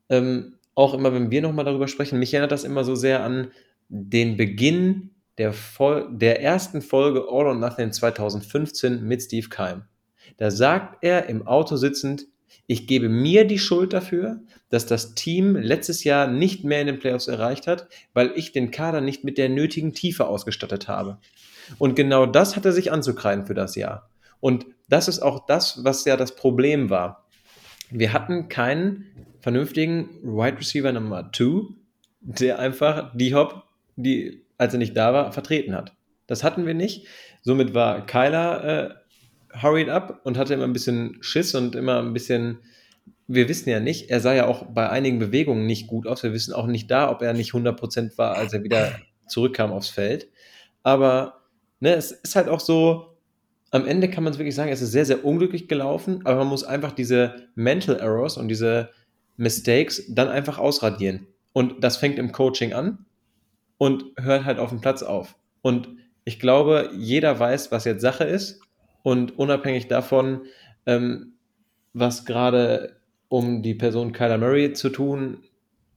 ähm, auch immer, wenn wir nochmal darüber sprechen, mich erinnert das immer so sehr an den Beginn der, Vol der ersten Folge All or Nothing 2015 mit Steve Keim. Da sagt er im Auto sitzend, ich gebe mir die Schuld dafür, dass das Team letztes Jahr nicht mehr in den Playoffs erreicht hat, weil ich den Kader nicht mit der nötigen Tiefe ausgestattet habe. Und genau das hat er sich anzukreiden für das Jahr. Und das ist auch das, was ja das Problem war. Wir hatten keinen vernünftigen Wide Receiver Nummer 2, der einfach die Hop, die als er nicht da war, vertreten hat. Das hatten wir nicht. Somit war Kyler äh, hurried up und hatte immer ein bisschen Schiss und immer ein bisschen. Wir wissen ja nicht, er sah ja auch bei einigen Bewegungen nicht gut aus. Wir wissen auch nicht da, ob er nicht 100% war, als er wieder zurückkam aufs Feld. Aber ne, es ist halt auch so, am Ende kann man es wirklich sagen, es ist sehr, sehr unglücklich gelaufen, aber man muss einfach diese Mental Errors und diese Mistakes dann einfach ausradieren. Und das fängt im Coaching an und hört halt auf dem Platz auf. Und ich glaube, jeder weiß, was jetzt Sache ist. Und unabhängig davon, ähm, was gerade um die Person Kyler Murray zu tun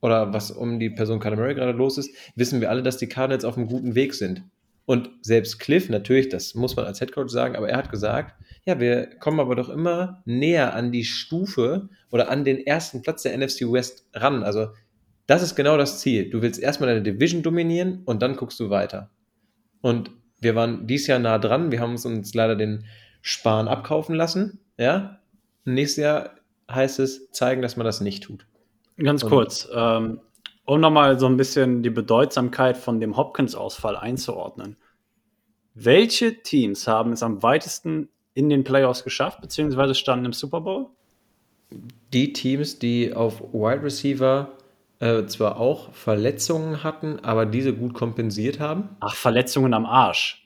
oder was um die Person Kyler Murray gerade los ist, wissen wir alle, dass die Cardinals auf einem guten Weg sind. Und selbst Cliff, natürlich, das muss man als Headcoach sagen, aber er hat gesagt, ja, wir kommen aber doch immer näher an die Stufe oder an den ersten Platz der NFC West ran. Also das ist genau das Ziel. Du willst erstmal deine Division dominieren und dann guckst du weiter. Und wir waren dieses Jahr nah dran. Wir haben uns leider den Sparen abkaufen lassen. Ja. Nächstes Jahr heißt es zeigen, dass man das nicht tut. Ganz und kurz, ähm, um nochmal so ein bisschen die Bedeutsamkeit von dem Hopkins-Ausfall einzuordnen. Welche Teams haben es am weitesten in den Playoffs geschafft, beziehungsweise standen im Super Bowl? Die Teams, die auf Wide Receiver äh, zwar auch Verletzungen hatten, aber diese gut kompensiert haben. Ach, Verletzungen am Arsch.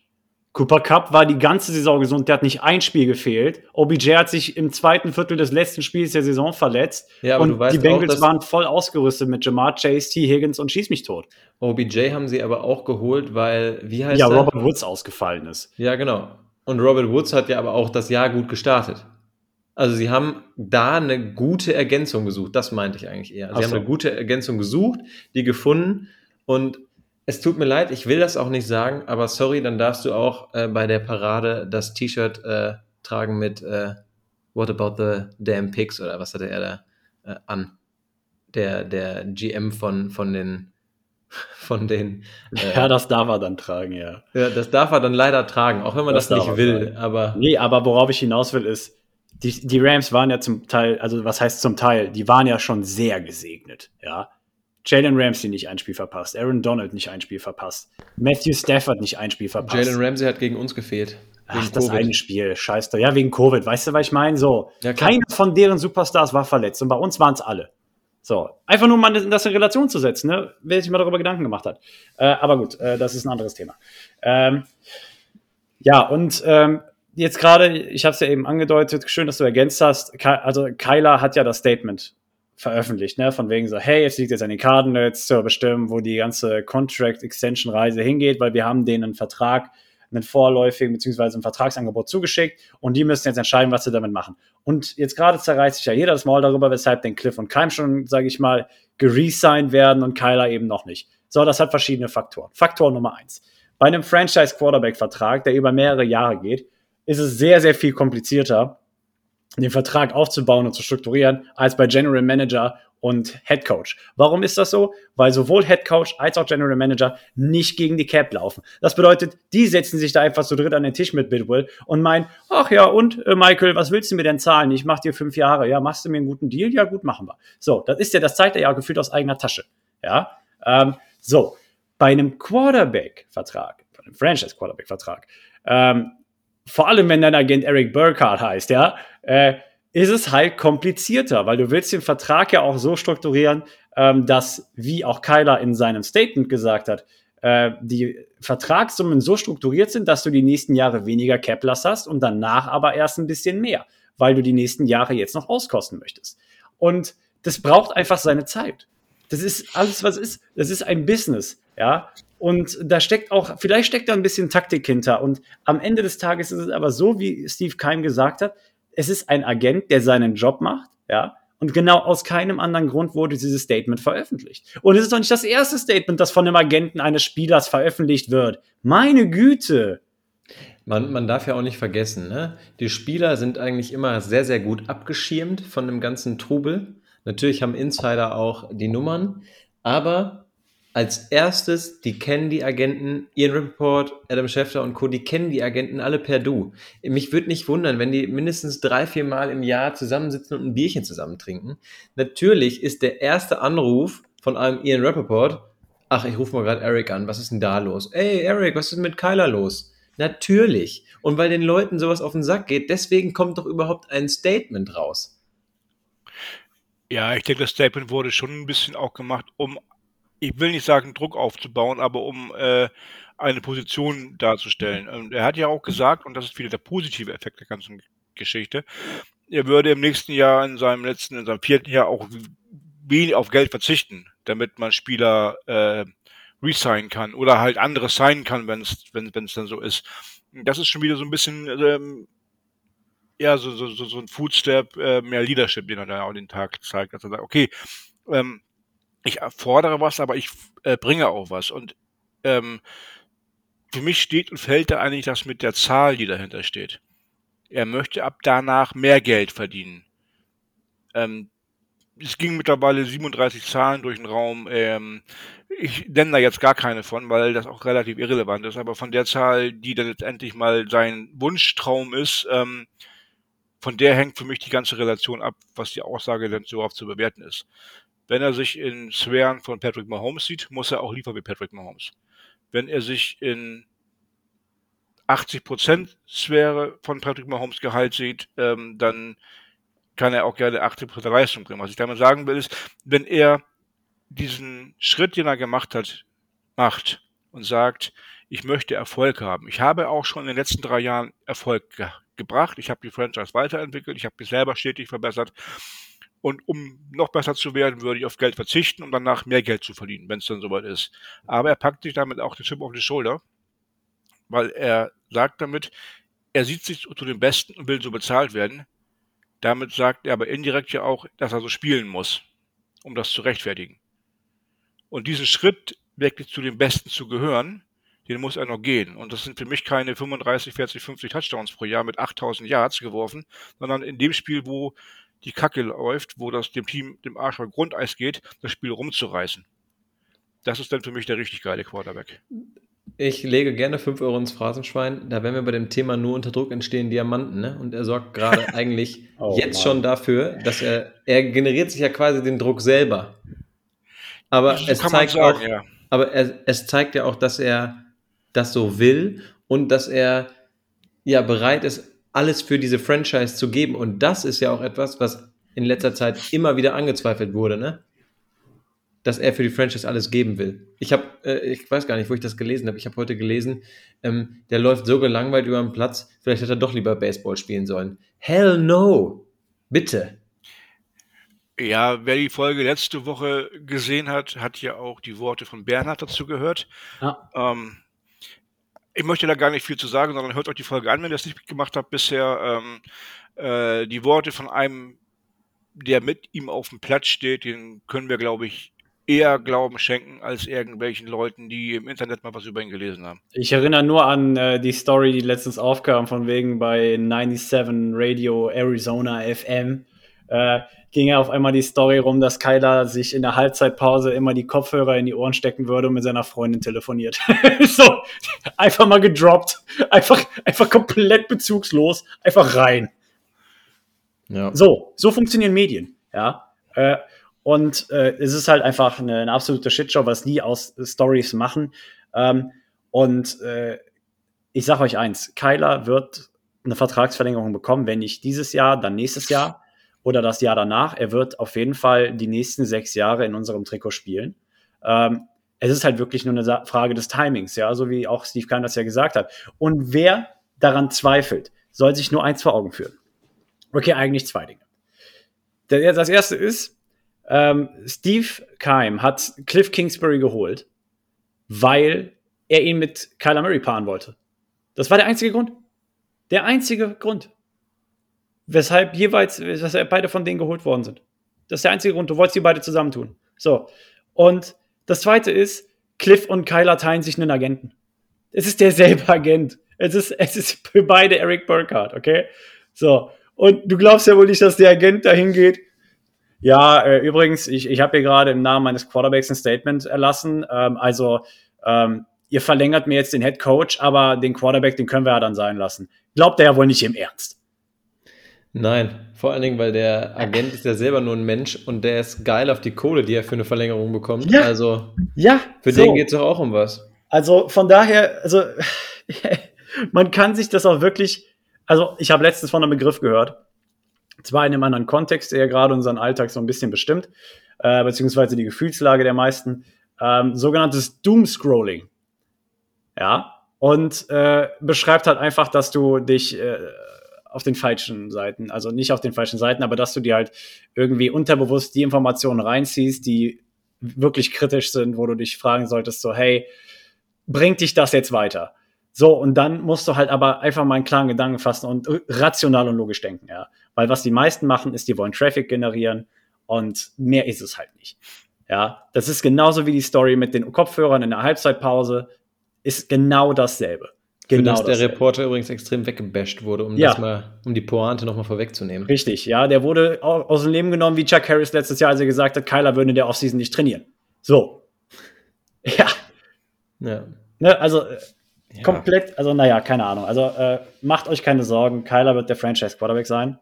Cooper Cup war die ganze Saison gesund, der hat nicht ein Spiel gefehlt. OBJ hat sich im zweiten Viertel des letzten Spiels der Saison verletzt. Ja, aber und die Bengals auch, waren voll ausgerüstet mit Jamar Chase, T. Higgins und Schieß mich tot. OBJ haben sie aber auch geholt, weil, wie heißt Ja, der? Robert Woods ausgefallen ist. Ja, genau. Und Robert Woods hat ja aber auch das Jahr gut gestartet. Also sie haben da eine gute Ergänzung gesucht, das meinte ich eigentlich eher. Sie so. haben eine gute Ergänzung gesucht, die gefunden und es tut mir leid, ich will das auch nicht sagen, aber sorry, dann darfst du auch äh, bei der Parade das T-Shirt äh, tragen mit äh, What about the damn pigs oder was hatte er da äh, an? Der, der GM von, von den von den. Äh, ja, das darf er dann tragen, ja. Ja, das darf er dann leider tragen, auch wenn man das, das nicht will. Aber nee, aber worauf ich hinaus will, ist, die, die Rams waren ja zum Teil, also was heißt zum Teil, die waren ja schon sehr gesegnet, ja. Jalen Ramsey nicht ein Spiel verpasst, Aaron Donald nicht ein Spiel verpasst, Matthew Stafford nicht ein Spiel verpasst. Jalen Ramsey hat gegen uns gefehlt. Ach, das eine Spiel, scheiß doch. Ja, wegen Covid, weißt du, was ich meine? So, ja, keiner von deren Superstars war verletzt und bei uns waren es alle. So, einfach nur mal das in Relation zu setzen, ne? wer sich mal darüber Gedanken gemacht hat. Äh, aber gut, äh, das ist ein anderes Thema. Ähm, ja, und ähm, jetzt gerade, ich habe es ja eben angedeutet, schön, dass du ergänzt hast. also Kyler hat ja das Statement veröffentlicht, ne? Von wegen so, hey, jetzt liegt jetzt an den Cardinals zu bestimmen, wo die ganze Contract Extension Reise hingeht, weil wir haben denen einen Vertrag, einen vorläufigen beziehungsweise ein Vertragsangebot zugeschickt und die müssen jetzt entscheiden, was sie damit machen. Und jetzt gerade zerreißt sich ja jeder das Maul darüber, weshalb den Cliff und Keim schon, sage ich mal, geresigned werden und Kyler eben noch nicht. So, das hat verschiedene Faktoren. Faktor Nummer eins. Bei einem Franchise-Quarterback-Vertrag, der über mehrere Jahre geht, ist es sehr, sehr viel komplizierter, den Vertrag aufzubauen und zu strukturieren, als bei General Manager und Head Coach. Warum ist das so? Weil sowohl Head Coach als auch General Manager nicht gegen die Cap laufen. Das bedeutet, die setzen sich da einfach so dritt an den Tisch mit Bidwell und meinen, ach ja, und äh, Michael, was willst du mir denn zahlen? Ich mach dir fünf Jahre. Ja, machst du mir einen guten Deal? Ja, gut, machen wir. So, das ist ja, das zeigt er ja gefühlt aus eigener Tasche. Ja, ähm, so. Bei einem Quarterback-Vertrag, bei einem Franchise-Quarterback-Vertrag, ähm, vor allem wenn dein Agent Eric Burkhardt heißt, ja, äh, ist es halt komplizierter, weil du willst den Vertrag ja auch so strukturieren, ähm, dass, wie auch Kyler in seinem Statement gesagt hat, äh, die Vertragssummen so strukturiert sind, dass du die nächsten Jahre weniger Caplers hast und danach aber erst ein bisschen mehr, weil du die nächsten Jahre jetzt noch auskosten möchtest. Und das braucht einfach seine Zeit. Das ist alles, was ist. Das ist ein Business, ja. Und da steckt auch, vielleicht steckt da ein bisschen Taktik hinter. Und am Ende des Tages ist es aber so, wie Steve Keim gesagt hat, es ist ein Agent, der seinen Job macht, ja. Und genau aus keinem anderen Grund wurde dieses Statement veröffentlicht. Und es ist doch nicht das erste Statement, das von einem Agenten eines Spielers veröffentlicht wird. Meine Güte. Man, man darf ja auch nicht vergessen, ne? die Spieler sind eigentlich immer sehr, sehr gut abgeschirmt von dem ganzen Trubel. Natürlich haben Insider auch die Nummern, aber als erstes, die kennen die Agenten, Ian Report, Adam Schefter und Co., die kennen die Agenten alle per Du. Mich würde nicht wundern, wenn die mindestens drei, vier Mal im Jahr zusammensitzen und ein Bierchen zusammen trinken. Natürlich ist der erste Anruf von einem Ian Rappaport, ach, ich rufe mal gerade Eric an, was ist denn da los? Ey, Eric, was ist denn mit Kyler los? Natürlich. Und weil den Leuten sowas auf den Sack geht, deswegen kommt doch überhaupt ein Statement raus. Ja, ich denke, das Statement wurde schon ein bisschen auch gemacht, um ich will nicht sagen, Druck aufzubauen, aber um äh, eine Position darzustellen. Und er hat ja auch gesagt, und das ist wieder der positive Effekt der ganzen Geschichte, er würde im nächsten Jahr, in seinem letzten, in seinem vierten Jahr auch wenig auf Geld verzichten, damit man Spieler äh, resignen kann oder halt andere signen kann, wenn es wenn es dann so ist. Das ist schon wieder so ein bisschen ähm, ja so, so, so, so ein Footstep, äh, mehr Leadership, den er da auch den Tag zeigt, dass er sagt, okay, ähm, ich fordere was, aber ich äh, bringe auch was. Und ähm, für mich steht und fällt da eigentlich das mit der Zahl, die dahinter steht. Er möchte ab danach mehr Geld verdienen. Ähm, es ging mittlerweile 37 Zahlen durch den Raum. Ähm, ich nenne da jetzt gar keine von, weil das auch relativ irrelevant ist. Aber von der Zahl, die dann letztendlich mal sein Wunschtraum ist, ähm, von der hängt für mich die ganze Relation ab, was die Aussage denn so oft zu bewerten ist. Wenn er sich in Sphären von Patrick Mahomes sieht, muss er auch liefern wie Patrick Mahomes. Wenn er sich in 80% Sphäre von Patrick Mahomes Gehalt sieht, ähm, dann kann er auch gerne 80% Leistung bringen. Was ich damit sagen will, ist, wenn er diesen Schritt, den er gemacht hat, macht und sagt, ich möchte Erfolg haben. Ich habe auch schon in den letzten drei Jahren Erfolg ge gebracht. Ich habe die Franchise weiterentwickelt. Ich habe mich selber stetig verbessert. Und um noch besser zu werden, würde ich auf Geld verzichten, um danach mehr Geld zu verdienen, wenn es dann soweit ist. Aber er packt sich damit auch den Chip auf die Schulter, weil er sagt damit, er sieht sich zu den Besten und will so bezahlt werden. Damit sagt er aber indirekt ja auch, dass er so spielen muss, um das zu rechtfertigen. Und diesen Schritt, wirklich zu den Besten zu gehören, den muss er noch gehen. Und das sind für mich keine 35, 40, 50 Touchdowns pro Jahr mit 8000 Yards geworfen, sondern in dem Spiel, wo die Kacke läuft, wo das dem Team dem Arsch auf Grundeis geht, das Spiel rumzureißen. Das ist dann für mich der richtig geile Quarterback. Ich lege gerne 5 Euro ins Phrasenschwein. Da wären wir bei dem Thema nur unter Druck entstehen Diamanten. Ne? Und er sorgt gerade eigentlich oh, jetzt Mann. schon dafür, dass er, er generiert sich ja quasi den Druck selber. Aber so es zeigt sagen, auch, ja. aber er, es zeigt ja auch, dass er das so will und dass er ja bereit ist, alles für diese Franchise zu geben. Und das ist ja auch etwas, was in letzter Zeit immer wieder angezweifelt wurde, ne? Dass er für die Franchise alles geben will. Ich habe, äh, ich weiß gar nicht, wo ich das gelesen habe. Ich habe heute gelesen, ähm, der läuft so gelangweilt über den Platz, vielleicht hätte er doch lieber Baseball spielen sollen. Hell no! Bitte. Ja, wer die Folge letzte Woche gesehen hat, hat ja auch die Worte von Bernhard dazu gehört. Ja. Ähm, ich möchte da gar nicht viel zu sagen, sondern hört euch die Folge an, wenn ihr das nicht gemacht habt bisher. Ähm, äh, die Worte von einem, der mit ihm auf dem Platz steht, den können wir, glaube ich, eher Glauben schenken als irgendwelchen Leuten, die im Internet mal was über ihn gelesen haben. Ich erinnere nur an äh, die Story, die letztens aufkam, von wegen bei 97 Radio Arizona FM. Äh, ging ja auf einmal die Story rum, dass Kyler sich in der Halbzeitpause immer die Kopfhörer in die Ohren stecken würde und mit seiner Freundin telefoniert. so, einfach mal gedroppt. Einfach, einfach komplett bezugslos. Einfach rein. Ja. So, so funktionieren Medien. Ja. Äh, und äh, es ist halt einfach eine, eine absolute Shitshow, was die aus Stories machen. Ähm, und äh, ich sage euch eins: Kyler wird eine Vertragsverlängerung bekommen, wenn nicht dieses Jahr, dann nächstes Jahr oder das Jahr danach. Er wird auf jeden Fall die nächsten sechs Jahre in unserem Trikot spielen. Ähm, es ist halt wirklich nur eine Frage des Timings, ja, so wie auch Steve Kahn das ja gesagt hat. Und wer daran zweifelt, soll sich nur eins vor Augen führen. Okay, eigentlich zwei Dinge. Das erste ist, ähm, Steve Keim hat Cliff Kingsbury geholt, weil er ihn mit Kyler Murray paaren wollte. Das war der einzige Grund. Der einzige Grund weshalb jeweils, weshalb beide von denen geholt worden sind. Das ist der einzige Grund. Du wolltest die beide zusammentun. So. Und das zweite ist, Cliff und Kyler teilen sich einen Agenten. Es ist derselbe Agent. Es ist, es ist für beide Eric Burkhardt, okay? So. Und du glaubst ja wohl nicht, dass der Agent dahin geht. Ja, äh, übrigens, ich, ich habe hier gerade im Namen meines Quarterbacks ein Statement erlassen. Ähm, also, ähm, ihr verlängert mir jetzt den Head Coach, aber den Quarterback, den können wir ja dann sein lassen. Glaubt er ja wohl nicht im Ernst. Nein, vor allen Dingen, weil der Agent ist ja selber nur ein Mensch und der ist geil auf die Kohle, die er für eine Verlängerung bekommt. Ja. Also Ja, für so. den geht es doch auch um was. Also von daher, also man kann sich das auch wirklich, also ich habe letztens von einem Begriff gehört, zwar in einem anderen Kontext, der ja gerade unseren Alltag so ein bisschen bestimmt, äh, beziehungsweise die Gefühlslage der meisten, ähm, sogenanntes Doomscrolling. Ja, und äh, beschreibt halt einfach, dass du dich äh, auf den falschen Seiten, also nicht auf den falschen Seiten, aber dass du dir halt irgendwie unterbewusst die Informationen reinziehst, die wirklich kritisch sind, wo du dich fragen solltest, so, hey, bringt dich das jetzt weiter? So, und dann musst du halt aber einfach mal einen klaren Gedanken fassen und rational und logisch denken, ja. Weil was die meisten machen, ist, die wollen Traffic generieren und mehr ist es halt nicht. Ja, das ist genauso wie die Story mit den Kopfhörern in der Halbzeitpause, ist genau dasselbe. Für Genau das der dasselbe. Reporter übrigens extrem weggebasht wurde, um Ja. das mal, um die Pointe nochmal vorwegzunehmen. Richtig, ja. Der wurde au- aus dem Leben genommen, wie Chuck Harris letztes Jahr, als er gesagt hat, Kyler würde in der Offseason nicht trainieren. So. Ja, Ja. ne, also äh, Ja. komplett, also naja, keine Ahnung. Also äh, macht euch keine Sorgen, Kyler wird der Franchise Quarterback sein.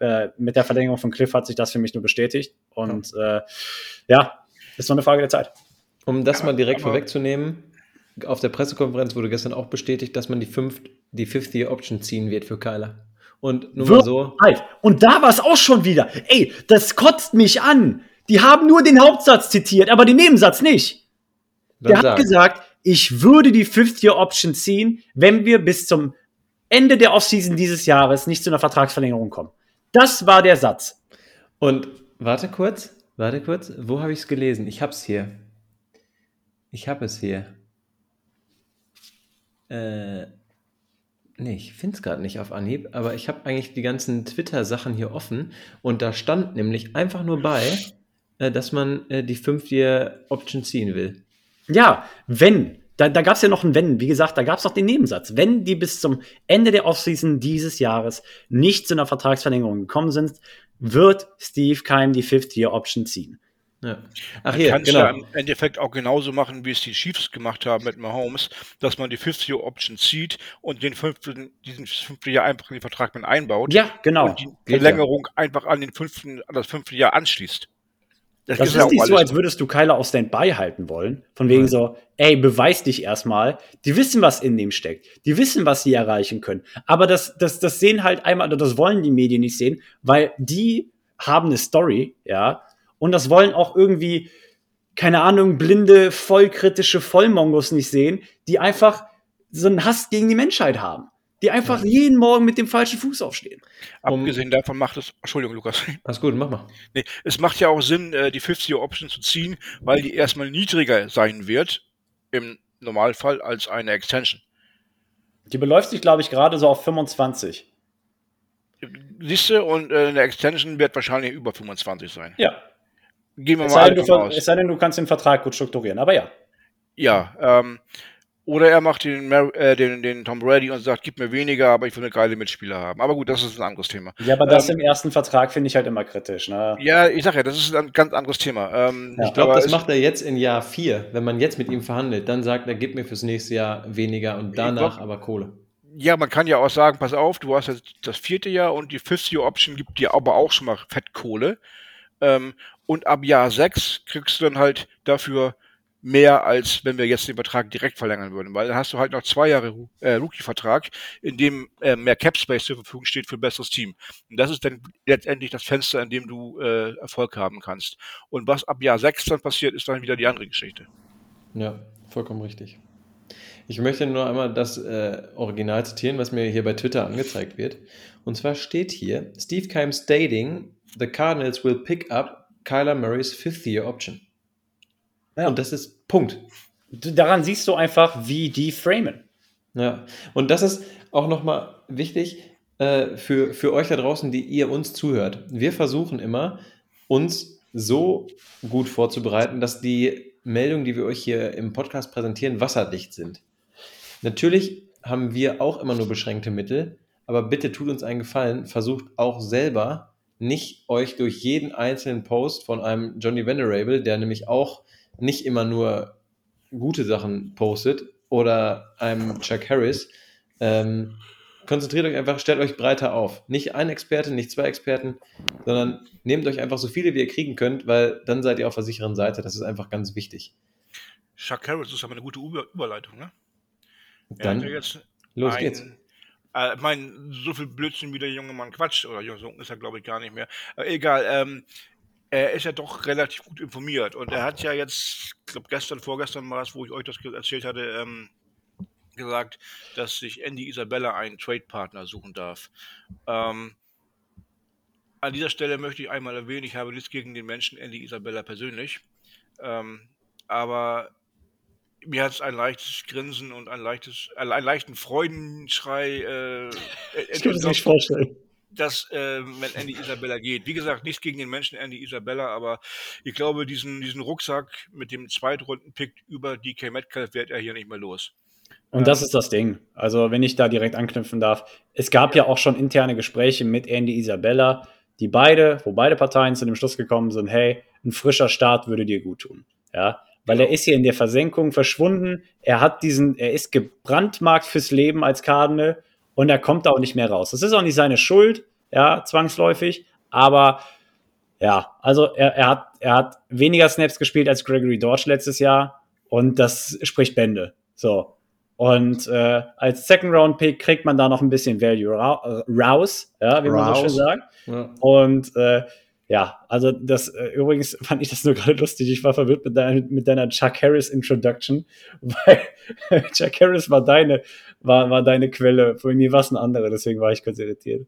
Äh, mit der Verlängerung von Cliff hat sich das für mich nur bestätigt. Und äh, ja, ist nur eine Frage der Zeit. Um das mal direkt vorwegzunehmen, auf der Pressekonferenz wurde gestern auch bestätigt, dass man die, fünf, die Fifth Year Option ziehen wird für Kyler. Und nur mal so. Und da war es auch schon wieder. Ey, das kotzt mich an. Die haben nur den Hauptsatz zitiert, aber den Nebensatz nicht. dann Der hat sag. gesagt, ich würde die Fifth-Year-Option ziehen, wenn wir bis zum Ende der Offseason dieses Jahres nicht zu einer Vertragsverlängerung kommen. Das war der Satz. Und warte kurz, warte kurz, wo habe ich es gelesen? Ich habe es hier. Ich habe es hier. Äh, nee, ich finde es gerade nicht auf Anhieb, aber ich habe eigentlich die ganzen Twitter-Sachen hier offen und da stand nämlich einfach nur bei, äh, dass man äh, die Fünf-Year-Option ziehen will. Ja, wenn. Da, da gab es ja noch ein Wenn. Wie gesagt, da gab es noch den Nebensatz. Wenn die bis zum Ende der Offseason dieses Jahres nicht zu einer Vertragsverlängerung gekommen sind, wird Steve Keim die Fifth-Year-Option ziehen. Ja. Ach Man hier, kann es genau. ja im Endeffekt auch genauso machen, wie es die Chiefs gemacht haben mit Mahomes, dass man die 50-Option zieht und den fünften, diesen fünften Jahr einfach in den Vertrag mit einbaut Ja, genau. und die Verlängerung einfach an, den fünften, an das fünfte Jahr anschließt. Das gibt's ist ja auch nicht so, als würdest du Kyler auf Standby halten wollen. Von wegen Nein. so, ey, beweis dich erstmal. Die wissen, was in dem steckt. Die wissen, was sie erreichen können. Aber das, das, das sehen halt einmal, oder das wollen die Medien nicht sehen, weil die haben eine Story, ja. Und das wollen auch irgendwie, keine Ahnung, blinde, vollkritische Vollmongos nicht sehen, die einfach so einen Hass gegen die Menschheit haben. die einfach jeden Morgen mit dem falschen Fuß aufstehen. Um- Abgesehen davon macht es, Entschuldigung, Lukas. Alles gut, mach mal. Nee, es macht ja auch Sinn, äh, die 50-Year-Option zu ziehen, weil die erstmal niedriger sein wird, im Normalfall, als eine Extension. Die beläuft sich, glaube ich, gerade so auf 25. Siehst du, und äh, eine Extension wird wahrscheinlich über 25 sein. Ja. Gehen wir Es mal sei, du, aus. es sei denn, du kannst den Vertrag gut strukturieren. Aber ja. Ja, ähm, oder er macht den, Mar äh, den, den Tom Brady und sagt, gib mir weniger, aber ich will eine geile Mitspieler haben. Aber gut, das ist ein anderes Thema. Ja, aber das Ähm, im ersten Vertrag finde ich halt immer kritisch. Ne? Ja, ich sag ja, das ist ein ganz anderes Thema. Ähm, Ja. Ich glaube, das macht er jetzt in Jahr 4. Wenn man jetzt mit ihm verhandelt, dann sagt er, gib mir fürs nächste Jahr weniger und danach glaub- aber Kohle. Ja, man kann ja auch sagen, pass auf, du hast jetzt das vierte Jahr und die fifth Year Option gibt dir aber auch schon mal Fettkohle. Ähm, und ab Jahr sechs kriegst du dann halt dafür mehr, als wenn wir jetzt den Vertrag direkt verlängern würden. Weil dann hast du halt noch zwei Jahre äh, Rookie-Vertrag, in dem äh, mehr Cap-Space zur Verfügung steht für ein besseres Team. Und das ist dann letztendlich das Fenster, in dem du äh, Erfolg haben kannst. Und was ab Jahr sechs dann passiert, ist dann wieder die andere Geschichte. Ja, vollkommen richtig. Ich möchte nur einmal das äh, Original zitieren, was mir hier bei Twitter angezeigt wird. Und zwar steht hier: Steve Keim stating, the Cardinals will pick up Kyler Murray's fifth year option. Ja. Und das ist Punkt. Daran siehst du einfach, wie die framen. Ja, und das ist auch nochmal wichtig äh, für, für euch da draußen, die ihr uns zuhört. Wir versuchen immer, uns so gut vorzubereiten, dass die Meldungen, die wir euch hier im Podcast präsentieren, wasserdicht sind. Natürlich haben wir auch immer nur beschränkte Mittel, aber bitte tut uns einen Gefallen, versucht auch selber nicht euch durch jeden einzelnen Post von einem Johnny Venerable, der nämlich auch nicht immer nur gute Sachen postet, oder einem Chuck Harris, ähm, konzentriert euch einfach, stellt euch breiter auf. Nicht ein Experte, nicht zwei Experten, sondern nehmt euch einfach so viele, wie ihr kriegen könnt, weil dann seid ihr auf der sicheren Seite. Das ist einfach ganz wichtig. Chuck Harris ist aber eine gute Über Überleitung, ne? Dann ja jetzt los ein- geht's. Äh, ich meine, so viel Blödsinn wie der junge Mann quatscht, oder so ist er, glaube ich, gar nicht mehr. Aber egal, ähm, er ist ja doch relativ gut informiert und er hat ja jetzt, ich glaube gestern, vorgestern war es, wo ich euch das erzählt hatte, ähm, gesagt, dass sich Andy Isabella einen Trade-Partner suchen darf. Ähm, an dieser Stelle möchte ich einmal erwähnen, ich habe nichts gegen den Menschen Andy Isabella persönlich, ähm, aber mir hat es ein leichtes Grinsen und ein leichtes, einen leichten Freudenschrei äh, Ich kann mir das nicht vorstellen. dass äh, wenn Andy Isabella geht. Wie gesagt, nichts gegen den Menschen Andy Isabella, aber ich glaube, diesen, diesen Rucksack mit dem Zweitrunden-Pick über DK Metcalf wird er hier nicht mehr los. Und das ist das Ding. Also, wenn ich da direkt anknüpfen darf. Es gab ja auch schon interne Gespräche mit Andy Isabella, die beide, wo beide Parteien zu dem Schluss gekommen sind, hey, ein frischer Start würde dir gut tun. Ja, weil Genau. er ist hier in der Versenkung verschwunden. Er hat diesen, er ist gebrandmarkt fürs Leben als Cardinal und er kommt da auch nicht mehr raus. Das ist auch nicht seine Schuld, ja, zwangsläufig, aber ja, also er, er, hat, er hat weniger Snaps gespielt als Gregory Dortch letztes Jahr und das spricht Bände. So. Und äh, als Second Round Pick kriegt man da noch ein bisschen Value ra raus, ja, wie man so schön sagt. Ja. Und äh, ja, also das äh, übrigens fand ich das nur gerade lustig. Ich war verwirrt mit, dein, mit deiner Chuck Harris Introduction, weil Chuck Harris war deine, war, war deine Quelle. Für mich war es eine andere, deswegen war ich kurz irritiert.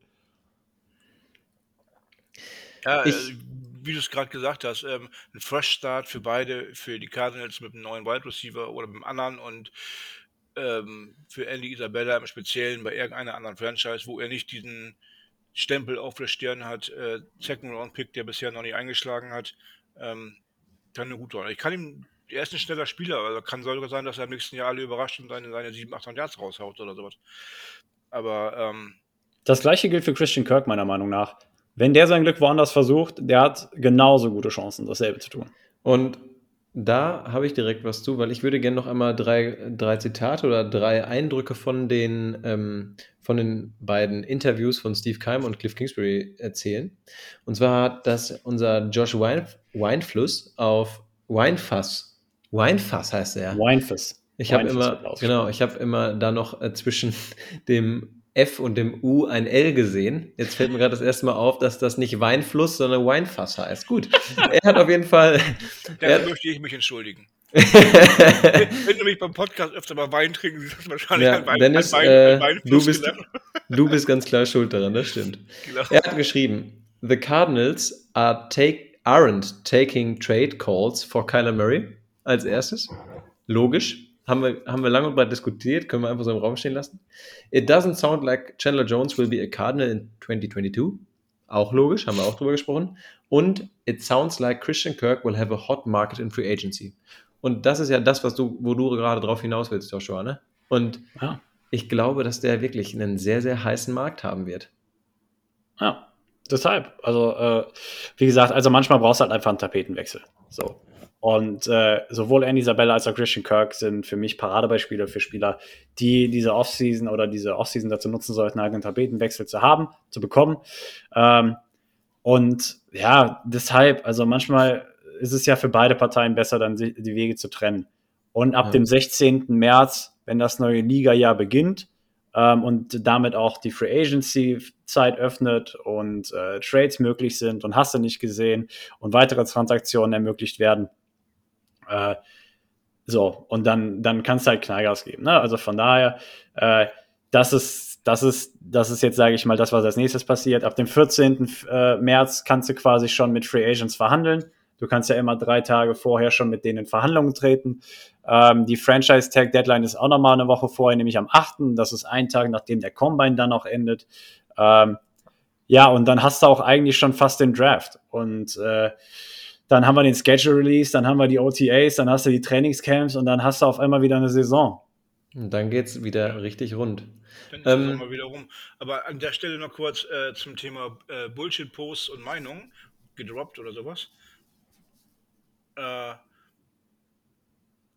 Ja, Ich- äh, wie du es gerade gesagt hast, ähm, ein Fresh Start für beide, für die Cardinals mit einem neuen Wide Receiver oder mit einem anderen und ähm, für Andy Isabella im Speziellen bei irgendeiner anderen Franchise, wo er nicht diesen Stempel auf der Stirn hat, äh, Second Round Pick, der bisher noch nicht eingeschlagen hat, ähm, kann nur gut sein. Ich kann ihm, er ist ein schneller Spieler, also kann sogar sein, dass er im nächsten Jahr alle überrascht und seine, seine 7, 800 Yards raushaut oder sowas. Aber ähm, Das gleiche gilt für Christian Kirk, meiner Meinung nach. Wenn der sein Glück woanders versucht, der hat genauso gute Chancen, dasselbe zu tun. Und da habe ich direkt was zu, weil ich würde gerne noch einmal drei, drei Zitate oder drei Eindrücke von den, ähm, von den beiden Interviews von Steve Keim und Cliff Kingsbury erzählen. Und zwar hat das unser Josh Wein, Weinfluss auf Weinfass. Weinfass heißt er. Weinfuss. Ich habe immer, genau, ich habe immer da noch äh, zwischen dem F und dem U ein L gesehen. Jetzt fällt mir gerade das erste Mal auf, dass das nicht Weinfluss, sondern Weinfass heißt. Gut. er hat auf jeden Fall, dafür möchte ich mich entschuldigen. Wenn du mich beim Podcast öfter mal Wein trinken siehst, wahrscheinlich Ja, ein Wein, Dennis, ein Wein, äh, du bist- Du bist ganz klar schuld daran, das stimmt. Genau. Er hat geschrieben, The Cardinals are take, aren't taking trade calls for Kyler Murray als erstes. Logisch. Haben wir, haben wir lange und breit diskutiert, können wir einfach so im Raum stehen lassen. It doesn't sound like Chandler Jones will be a Cardinal in 2022. Auch logisch, haben wir auch drüber gesprochen. Und it sounds like Christian Kirk will have a hot market in free agency. Und das ist ja das, was du, wo du gerade drauf hinaus willst, Joshua, ne? Und Ja. ich glaube, dass der wirklich einen sehr, sehr heißen Markt haben wird. Ja, deshalb. Also, äh, wie gesagt, also manchmal brauchst du halt einfach einen Tapetenwechsel. So. Und äh, sowohl Andy Isabella als auch Christian Kirk sind für mich Paradebeispiele für Spieler, die diese Offseason oder diese Offseason dazu nutzen sollten, einen Tapetenwechsel zu haben, zu bekommen. Ähm, und ja, deshalb, also manchmal ist es ja für beide Parteien besser, dann die Wege zu trennen. Und ab Ja. dem 16. März, wenn das neue Liga-Jahr beginnt, ähm, und damit auch die Free Agency-Zeit öffnet und äh, Trades möglich sind und hast du nicht gesehen und weitere Transaktionen ermöglicht werden. Äh, so, und dann, dann kannst du halt Knallgas geben. Ne? Also von daher, äh, das ist, das ist, das ist jetzt, sage ich mal, das, was als nächstes passiert. Ab dem 14. äh, März kannst du quasi schon mit Free Agents verhandeln. Du kannst ja immer drei Tage vorher schon mit denen in Verhandlungen treten. Ähm, die Franchise-Tag-Deadline ist auch nochmal eine Woche vorher, nämlich am 8. Das ist ein Tag, nachdem der Combine dann auch endet. Ähm, ja, und dann hast du auch eigentlich schon fast den Draft. Und äh, dann haben wir den Schedule Release, dann haben wir die OTAs, dann hast du die Trainingscamps und dann hast du auf einmal wieder eine Saison. Und dann geht es wieder richtig rund. Dann ist Ähm, mal wieder rum. Aber an der Stelle noch kurz äh, zum Thema äh, Bullshit-Posts und Meinungen, gedroppt oder sowas. Äh,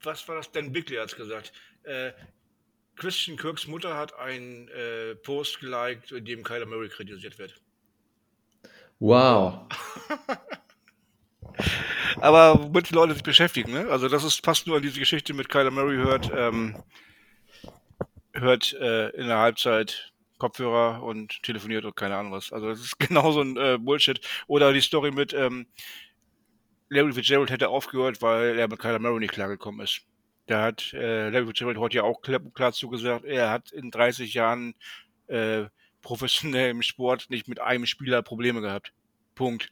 was war das? Dan Bickley hat es gesagt. Äh, Christian Kirks Mutter hat einen äh, Post geliked, in dem Kyler Murray kritisiert wird. Wow. Aber womit die Leute sich beschäftigen, ne? Also das ist passt nur an diese Geschichte mit Kyler Murray hört, ähm, hört äh, in der Halbzeit Kopfhörer und telefoniert und keine Ahnung was. Also das ist genauso ein äh, Bullshit. Oder die Story mit ähm, Larry Fitzgerald hätte aufgehört, weil er mit Kyler Murray nicht klargekommen ist. Da hat äh, Larry Fitzgerald heute ja auch klar, klar zugesagt, er hat in 30 Jahren äh, professionell im Sport nicht mit einem Spieler Probleme gehabt. Punkt.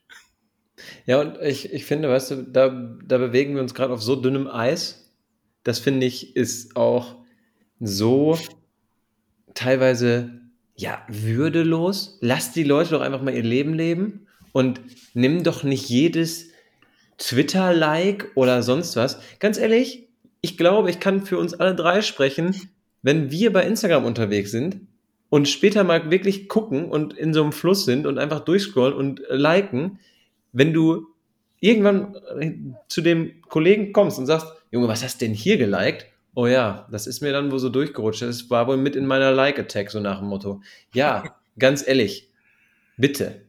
Ja, und ich, ich finde, weißt du, da, da bewegen wir uns gerade auf so dünnem Eis. Das finde ich ist auch so teilweise ja würdelos. Lass die Leute doch einfach mal ihr Leben leben und nimm doch nicht jedes Twitter-Like oder sonst was. Ganz ehrlich, ich glaube, ich kann für uns alle drei sprechen, wenn wir bei Instagram unterwegs sind und später mal wirklich gucken und in so einem Fluss sind und einfach durchscrollen und liken, wenn du irgendwann äh, zu dem Kollegen kommst und sagst, Junge, was hast du denn hier geliked? Oh ja, das ist mir dann wohl so durchgerutscht. Das war wohl mit in meiner Like-Attack, so nach dem Motto. Ja, ganz ehrlich, bitte.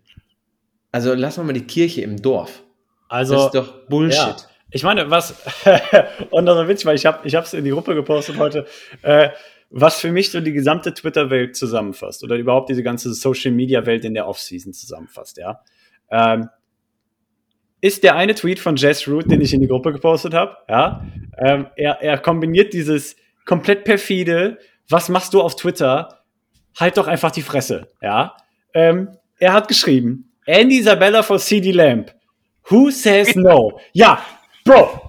Also lass mal die Kirche im Dorf. Also, das ist doch Bullshit. ja. Ich meine, was, und das ist witzig, weil ich habe es in die Gruppe gepostet heute, äh, was für mich so die gesamte Twitter-Welt zusammenfasst oder überhaupt diese ganze Social-Media-Welt in der Offseason zusammenfasst, ja. Ähm, ist der eine Tweet von Jess Root, den ich in die Gruppe gepostet habe, ja. Ähm, er, er kombiniert dieses komplett perfide, was machst du auf Twitter? Halt doch einfach die Fresse, ja. Ähm, er hat geschrieben, Andy Isabella for CD Lamp. Who says no? Ja, Bro,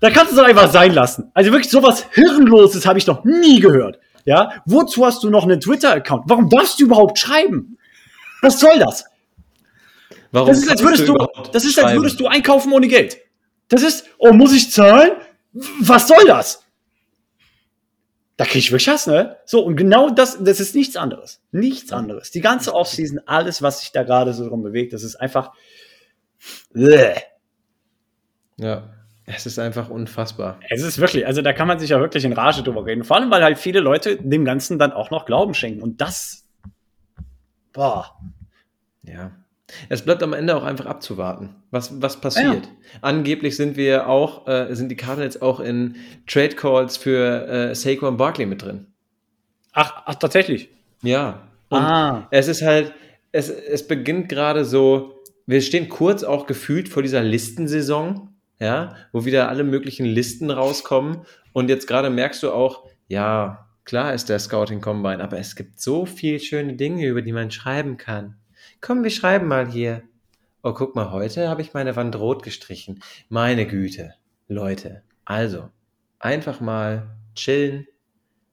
da kannst du es doch einfach sein lassen. Also wirklich sowas Hirnloses habe ich noch nie gehört. Ja, wozu hast du noch einen Twitter-Account? Warum darfst du überhaupt schreiben? Was soll das? Warum Das ist, als würdest du, überhaupt das ist, als würdest du einkaufen ohne Geld. Das ist, oh, muss ich zahlen? Was soll das? Da krieg ich wirklich Hass, ne? So, und genau das, das ist nichts anderes. Nichts anderes. Die ganze Offseason, alles, was sich da gerade so drum bewegt, das ist einfach. Bleh. Ja, es ist einfach unfassbar. Es ist wirklich, also da kann man sich ja wirklich in Rage drüber reden. Vor allem, weil halt viele Leute dem Ganzen dann auch noch Glauben schenken. Und das. Boah. Ja. Es bleibt am Ende auch einfach abzuwarten, was, was passiert. Angeblich sind wir auch, äh, sind die Cardinals auch in Trade Calls für äh, Saquon Barkley mit drin. Ach, ach tatsächlich. Ja. Und ah. es ist halt, es, es beginnt gerade so, wir stehen kurz auch gefühlt vor dieser Listensaison. ja, wo wieder alle möglichen Listen rauskommen. Und jetzt gerade merkst du auch, ja, klar ist der Scouting Combine, aber es gibt so viele schöne Dinge, über die man schreiben kann. Komm, wir schreiben mal hier. Oh, guck mal, heute habe ich meine Wand rot gestrichen. Meine Güte, Leute. Also, einfach mal chillen,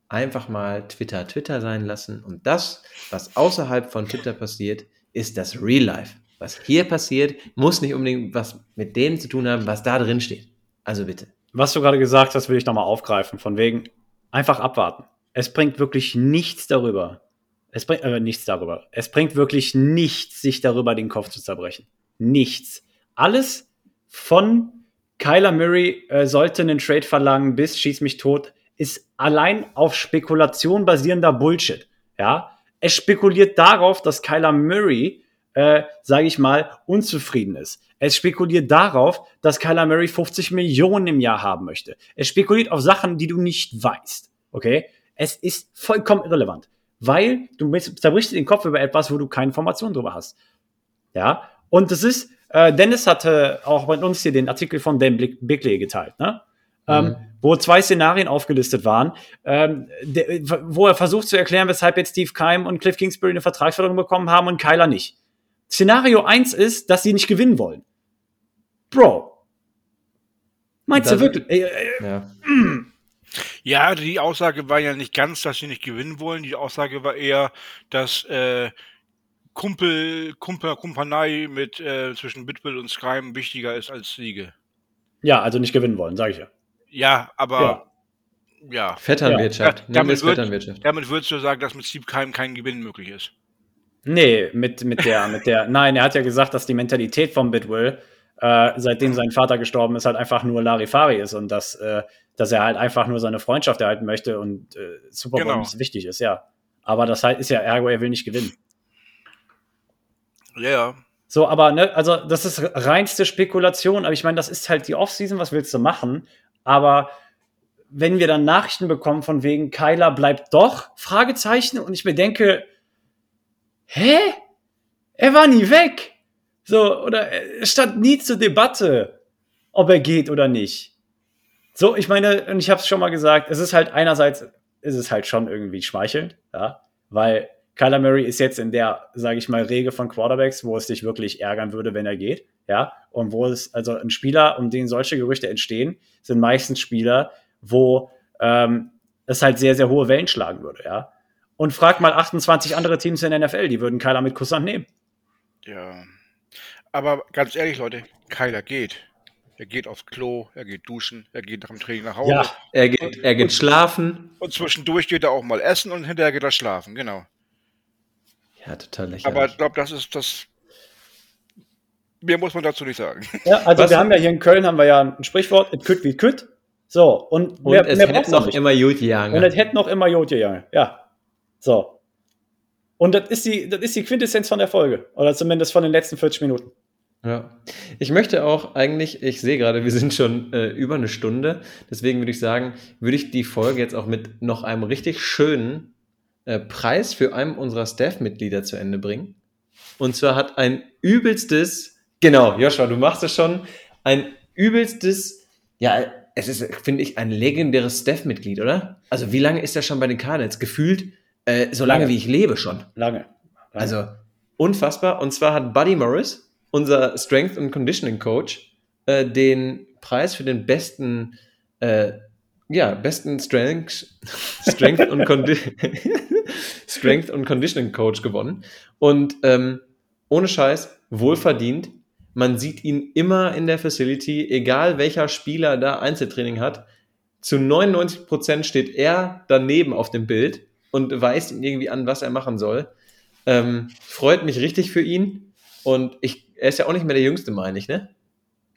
einfach mal Twitter Twitter sein lassen. Und das, was außerhalb von Twitter passiert, ist das Real Life. Was hier passiert, muss nicht unbedingt was mit dem zu tun haben, was da drin steht. Also bitte. Was du gerade gesagt hast, will ich nochmal aufgreifen. Von wegen einfach abwarten. Es bringt wirklich nichts darüber. Es bringt äh, nichts darüber. Es bringt wirklich nichts, sich darüber den Kopf zu zerbrechen. Nichts. Alles von Kyler Murray äh, sollte einen Trade verlangen bis schieß mich tot, ist allein auf Spekulation basierender Bullshit. Ja, es spekuliert darauf, dass Kyler Murray, äh, sage ich mal, unzufrieden ist. Es spekuliert darauf, dass Kyler Murray 50 Millionen im Jahr haben möchte. Es spekuliert auf Sachen, die du nicht weißt. Okay? Es ist vollkommen irrelevant, weil du zerbrichst den Kopf über etwas, wo du keine Informationen drüber hast. Ja? Und das ist, äh, Dennis hatte auch bei uns hier den Artikel von Dan Bickley geteilt, ne? Ähm, mhm. Ähm, wo zwei Szenarien aufgelistet waren, ähm, der, wo er versucht zu erklären, weshalb jetzt Steve Keim und Cliff Kingsbury eine Vertragsverlängerung bekommen haben und Kyler nicht. Szenario 1 ist, dass sie nicht gewinnen wollen. Bro. Meinst das, du wirklich? Äh, äh, ja. Mm. Ja, die Aussage war ja nicht ganz, dass sie nicht gewinnen wollen. Die Aussage war eher, dass äh, Kumpel, Kumpel, Kumpanei mit äh, zwischen Bitbull und Skyrim wichtiger ist als Siege. Ja, also nicht gewinnen wollen, sage ich ja. Ja, aber ja. ja. Vetternwirtschaft. Ja. damit, Vetternwirtschaft. damit würdest du sagen, dass mit Steve Keim kein Gewinn möglich ist. Nee, mit, mit der, mit der, nein, er hat ja gesagt, dass die Mentalität von Bitwill, äh, seitdem sein Vater gestorben ist, halt einfach nur Larifari ist und dass, äh, dass er halt einfach nur seine Freundschaft erhalten möchte und äh, Super Bowl genau. wichtig ist, ja. Aber das halt ist ja ergo, er will nicht gewinnen. Ja, ja. So, aber, ne, also das ist reinste Spekulation, aber ich meine, das ist halt die Offseason, was willst du machen? Aber wenn wir dann Nachrichten bekommen von wegen Kyler bleibt doch, Fragezeichen, und ich mir denke, hä? Er war nie weg. So, oder es stand nie zur Debatte, ob er geht oder nicht. So, ich meine, und ich habe es schon mal gesagt, es ist halt einerseits, ist es halt schon irgendwie schmeichelnd, ja, weil Kyler Murray ist jetzt in der, sage ich mal, Regel von Quarterbacks, wo es dich wirklich ärgern würde, wenn er geht. Ja, und wo es, also ein Spieler, um den solche Gerüchte entstehen, sind meistens Spieler, wo ähm, es halt sehr, sehr hohe Wellen schlagen würde, ja. Und frag mal 28 andere Teams in der NFL, die würden Kyler mit Kusshand nehmen. Ja. Aber ganz ehrlich, Leute, Kyler geht. Er geht aufs Klo, er geht duschen, er geht nach dem Training nach Hause. Ja, er geht, er geht schlafen. Und zwischendurch geht er auch mal essen und hinterher geht er schlafen, genau. Ja, total lächerlich. Aber ich glaube, das ist das. Mehr muss man dazu nicht sagen. Ja, also Was? wir haben ja hier in Köln haben wir ja ein Sprichwort, it could wie could. So, und, und mehr, es mehr hätte noch nicht. immer gut gegangen. Und es hätte noch immer gut gegangen, ja. So. Und das ist, die, das ist die Quintessenz von der Folge. Oder zumindest von den letzten 40 Minuten. Ja. Ich möchte auch eigentlich, ich sehe gerade, wir sind schon äh, über eine Stunde. Deswegen würde ich sagen, würde ich die Folge jetzt auch mit noch einem richtig schönen äh, Preis für einen unserer Staff-Mitglieder zu Ende bringen. Und zwar hat ein übelstes, genau, Joshua, du machst es schon, ein übelstes, ja, es ist, finde ich, ein legendäres Staff-Mitglied, oder? Also wie lange ist er schon bei den Cardinals? Gefühlt äh, so lange, lange, wie ich lebe schon. Lange. lange. Also unfassbar. Und zwar hat Buddy Morris, unser Strength and Conditioning Coach, äh, den Preis für den besten äh, ja, besten Strength, Strength, und, Strength und Conditioning Coach gewonnen. Und ähm, ohne Scheiß, wohlverdient. Man sieht ihn immer in der Facility, egal welcher Spieler da Einzeltraining hat. Zu 99 Prozent steht er daneben auf dem Bild und weist ihn irgendwie an, was er machen soll. Ähm, freut mich richtig für ihn. Und ich, er ist ja auch nicht mehr der Jüngste, meine ich, ne?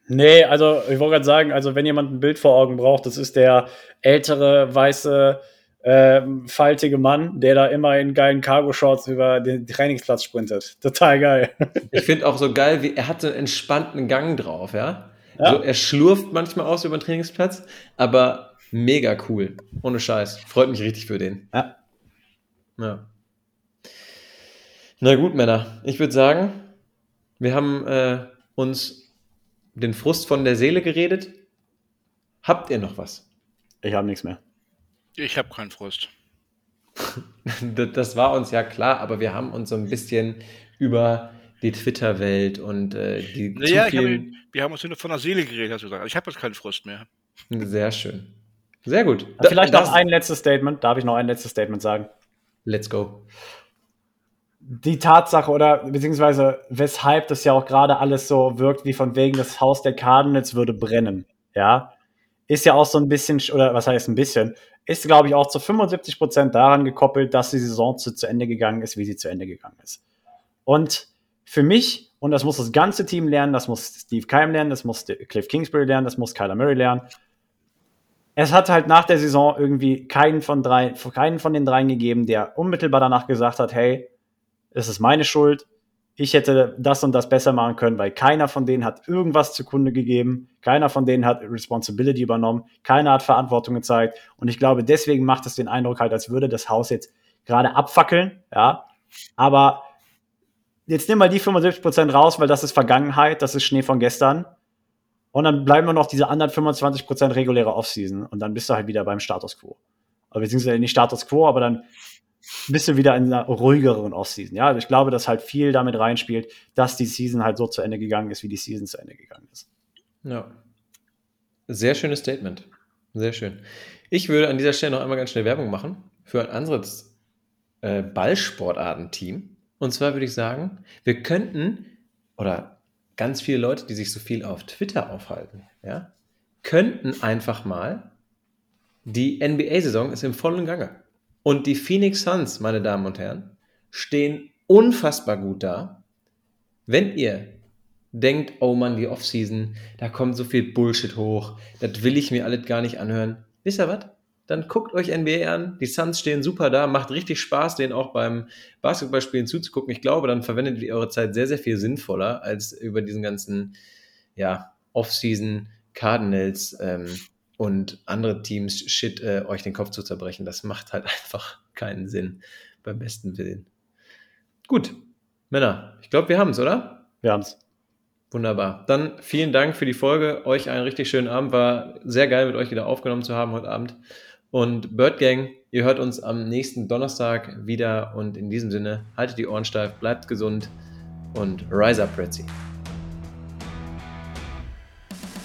Nee, also ich wollte gerade sagen, also wenn jemand ein Bild vor Augen braucht, das ist der ältere, weiße, äh, faltige Mann, der da immer in geilen Cargo-Shorts über den Trainingsplatz sprintet. Total geil. Ich finde auch so geil, wie er hat so einen entspannten Gang drauf, ja. ja. So, er schlurft manchmal aus über den Trainingsplatz, aber mega cool. Ohne Scheiß. Freut mich richtig für den. Ja. Ja. Na gut, Männer. Ich würde sagen, wir haben äh, uns den Frust von der Seele geredet. Habt ihr noch was? Ich habe nichts mehr. Ich habe keinen Frust. das war uns ja klar, aber wir haben uns so ein bisschen über die Twitter-Welt und äh, die naja, zu vielen... Hab, wir haben uns nur von der Seele geredet, hast du gesagt. Ich habe jetzt keinen Frust mehr. Sehr schön. Sehr gut. Vielleicht das, noch ein letztes Statement. Darf ich noch ein letztes Statement sagen? Let's go. Die Tatsache oder beziehungsweise weshalb das ja auch gerade alles so wirkt, wie von wegen das Haus der Cardinals würde brennen, ja, ist ja auch so ein bisschen, oder was heißt ein bisschen, ist, glaube ich, auch zu 75 Prozent daran gekoppelt, dass die Saison zu, zu Ende gegangen ist, wie sie zu Ende gegangen ist. Und für mich, und das muss das ganze Team lernen, das muss Steve Keim lernen, das muss Cliff Kingsbury lernen, das muss Kyler Murray lernen. Es hat halt nach der Saison irgendwie keinen von, drei, keinen von den dreien gegeben, der unmittelbar danach gesagt hat, hey, es ist meine Schuld, ich hätte das und das besser machen können, weil keiner von denen hat irgendwas zugrunde gegeben, keiner von denen hat Responsibility übernommen, keiner hat Verantwortung gezeigt. Und ich glaube, deswegen macht es den Eindruck halt, als würde das Haus jetzt gerade abfackeln, ja, aber jetzt nimm mal die 75% raus, weil das ist Vergangenheit, das ist Schnee von gestern. Und dann bleiben wir noch diese anderen 25% reguläre Offseason. Und dann bist du halt wieder beim Status Quo. Aber beziehungsweise nicht Status Quo, aber dann bist du wieder in einer ruhigeren Offseason. Ja, also ich glaube, dass halt viel damit reinspielt, dass die Season halt so zu Ende gegangen ist, wie die Season zu Ende gegangen ist. Ja. Sehr schönes Statement. Sehr schön. Ich würde an dieser Stelle noch einmal ganz schnell Werbung machen für ein anderes äh, Ballsportartenteam. Und zwar würde ich sagen, wir könnten, oder ganz viele Leute, die sich so viel auf Twitter aufhalten, ja, könnten einfach mal, die NBA-Saison ist im vollen Gange. Und die Phoenix Suns, meine Damen und Herren, stehen unfassbar gut da. Wenn ihr denkt, oh Mann, die Offseason, da kommt so viel Bullshit hoch, das will ich mir alles gar nicht anhören. Wisst ihr was? dann guckt euch NBA an. Die Suns stehen super da, macht richtig Spaß, denen auch beim Basketballspielen zuzugucken. Ich glaube, dann verwendet ihr eure Zeit sehr, sehr viel sinnvoller, als über diesen ganzen, ja, Off-Season Cardinals ähm, und andere Teams Shit äh, euch den Kopf zu zerbrechen. Das macht halt einfach keinen Sinn beim besten Willen. Gut, Männer, ich glaube, wir haben es, oder? Wir haben es. Wunderbar. Dann vielen Dank für die Folge. Euch einen richtig schönen Abend. War sehr geil, mit euch wieder aufgenommen zu haben heute Abend. Und Bird Gang, ihr hört uns am nächsten Donnerstag wieder und in diesem Sinne, haltet die Ohren steif, bleibt gesund und rise up, Pretzi.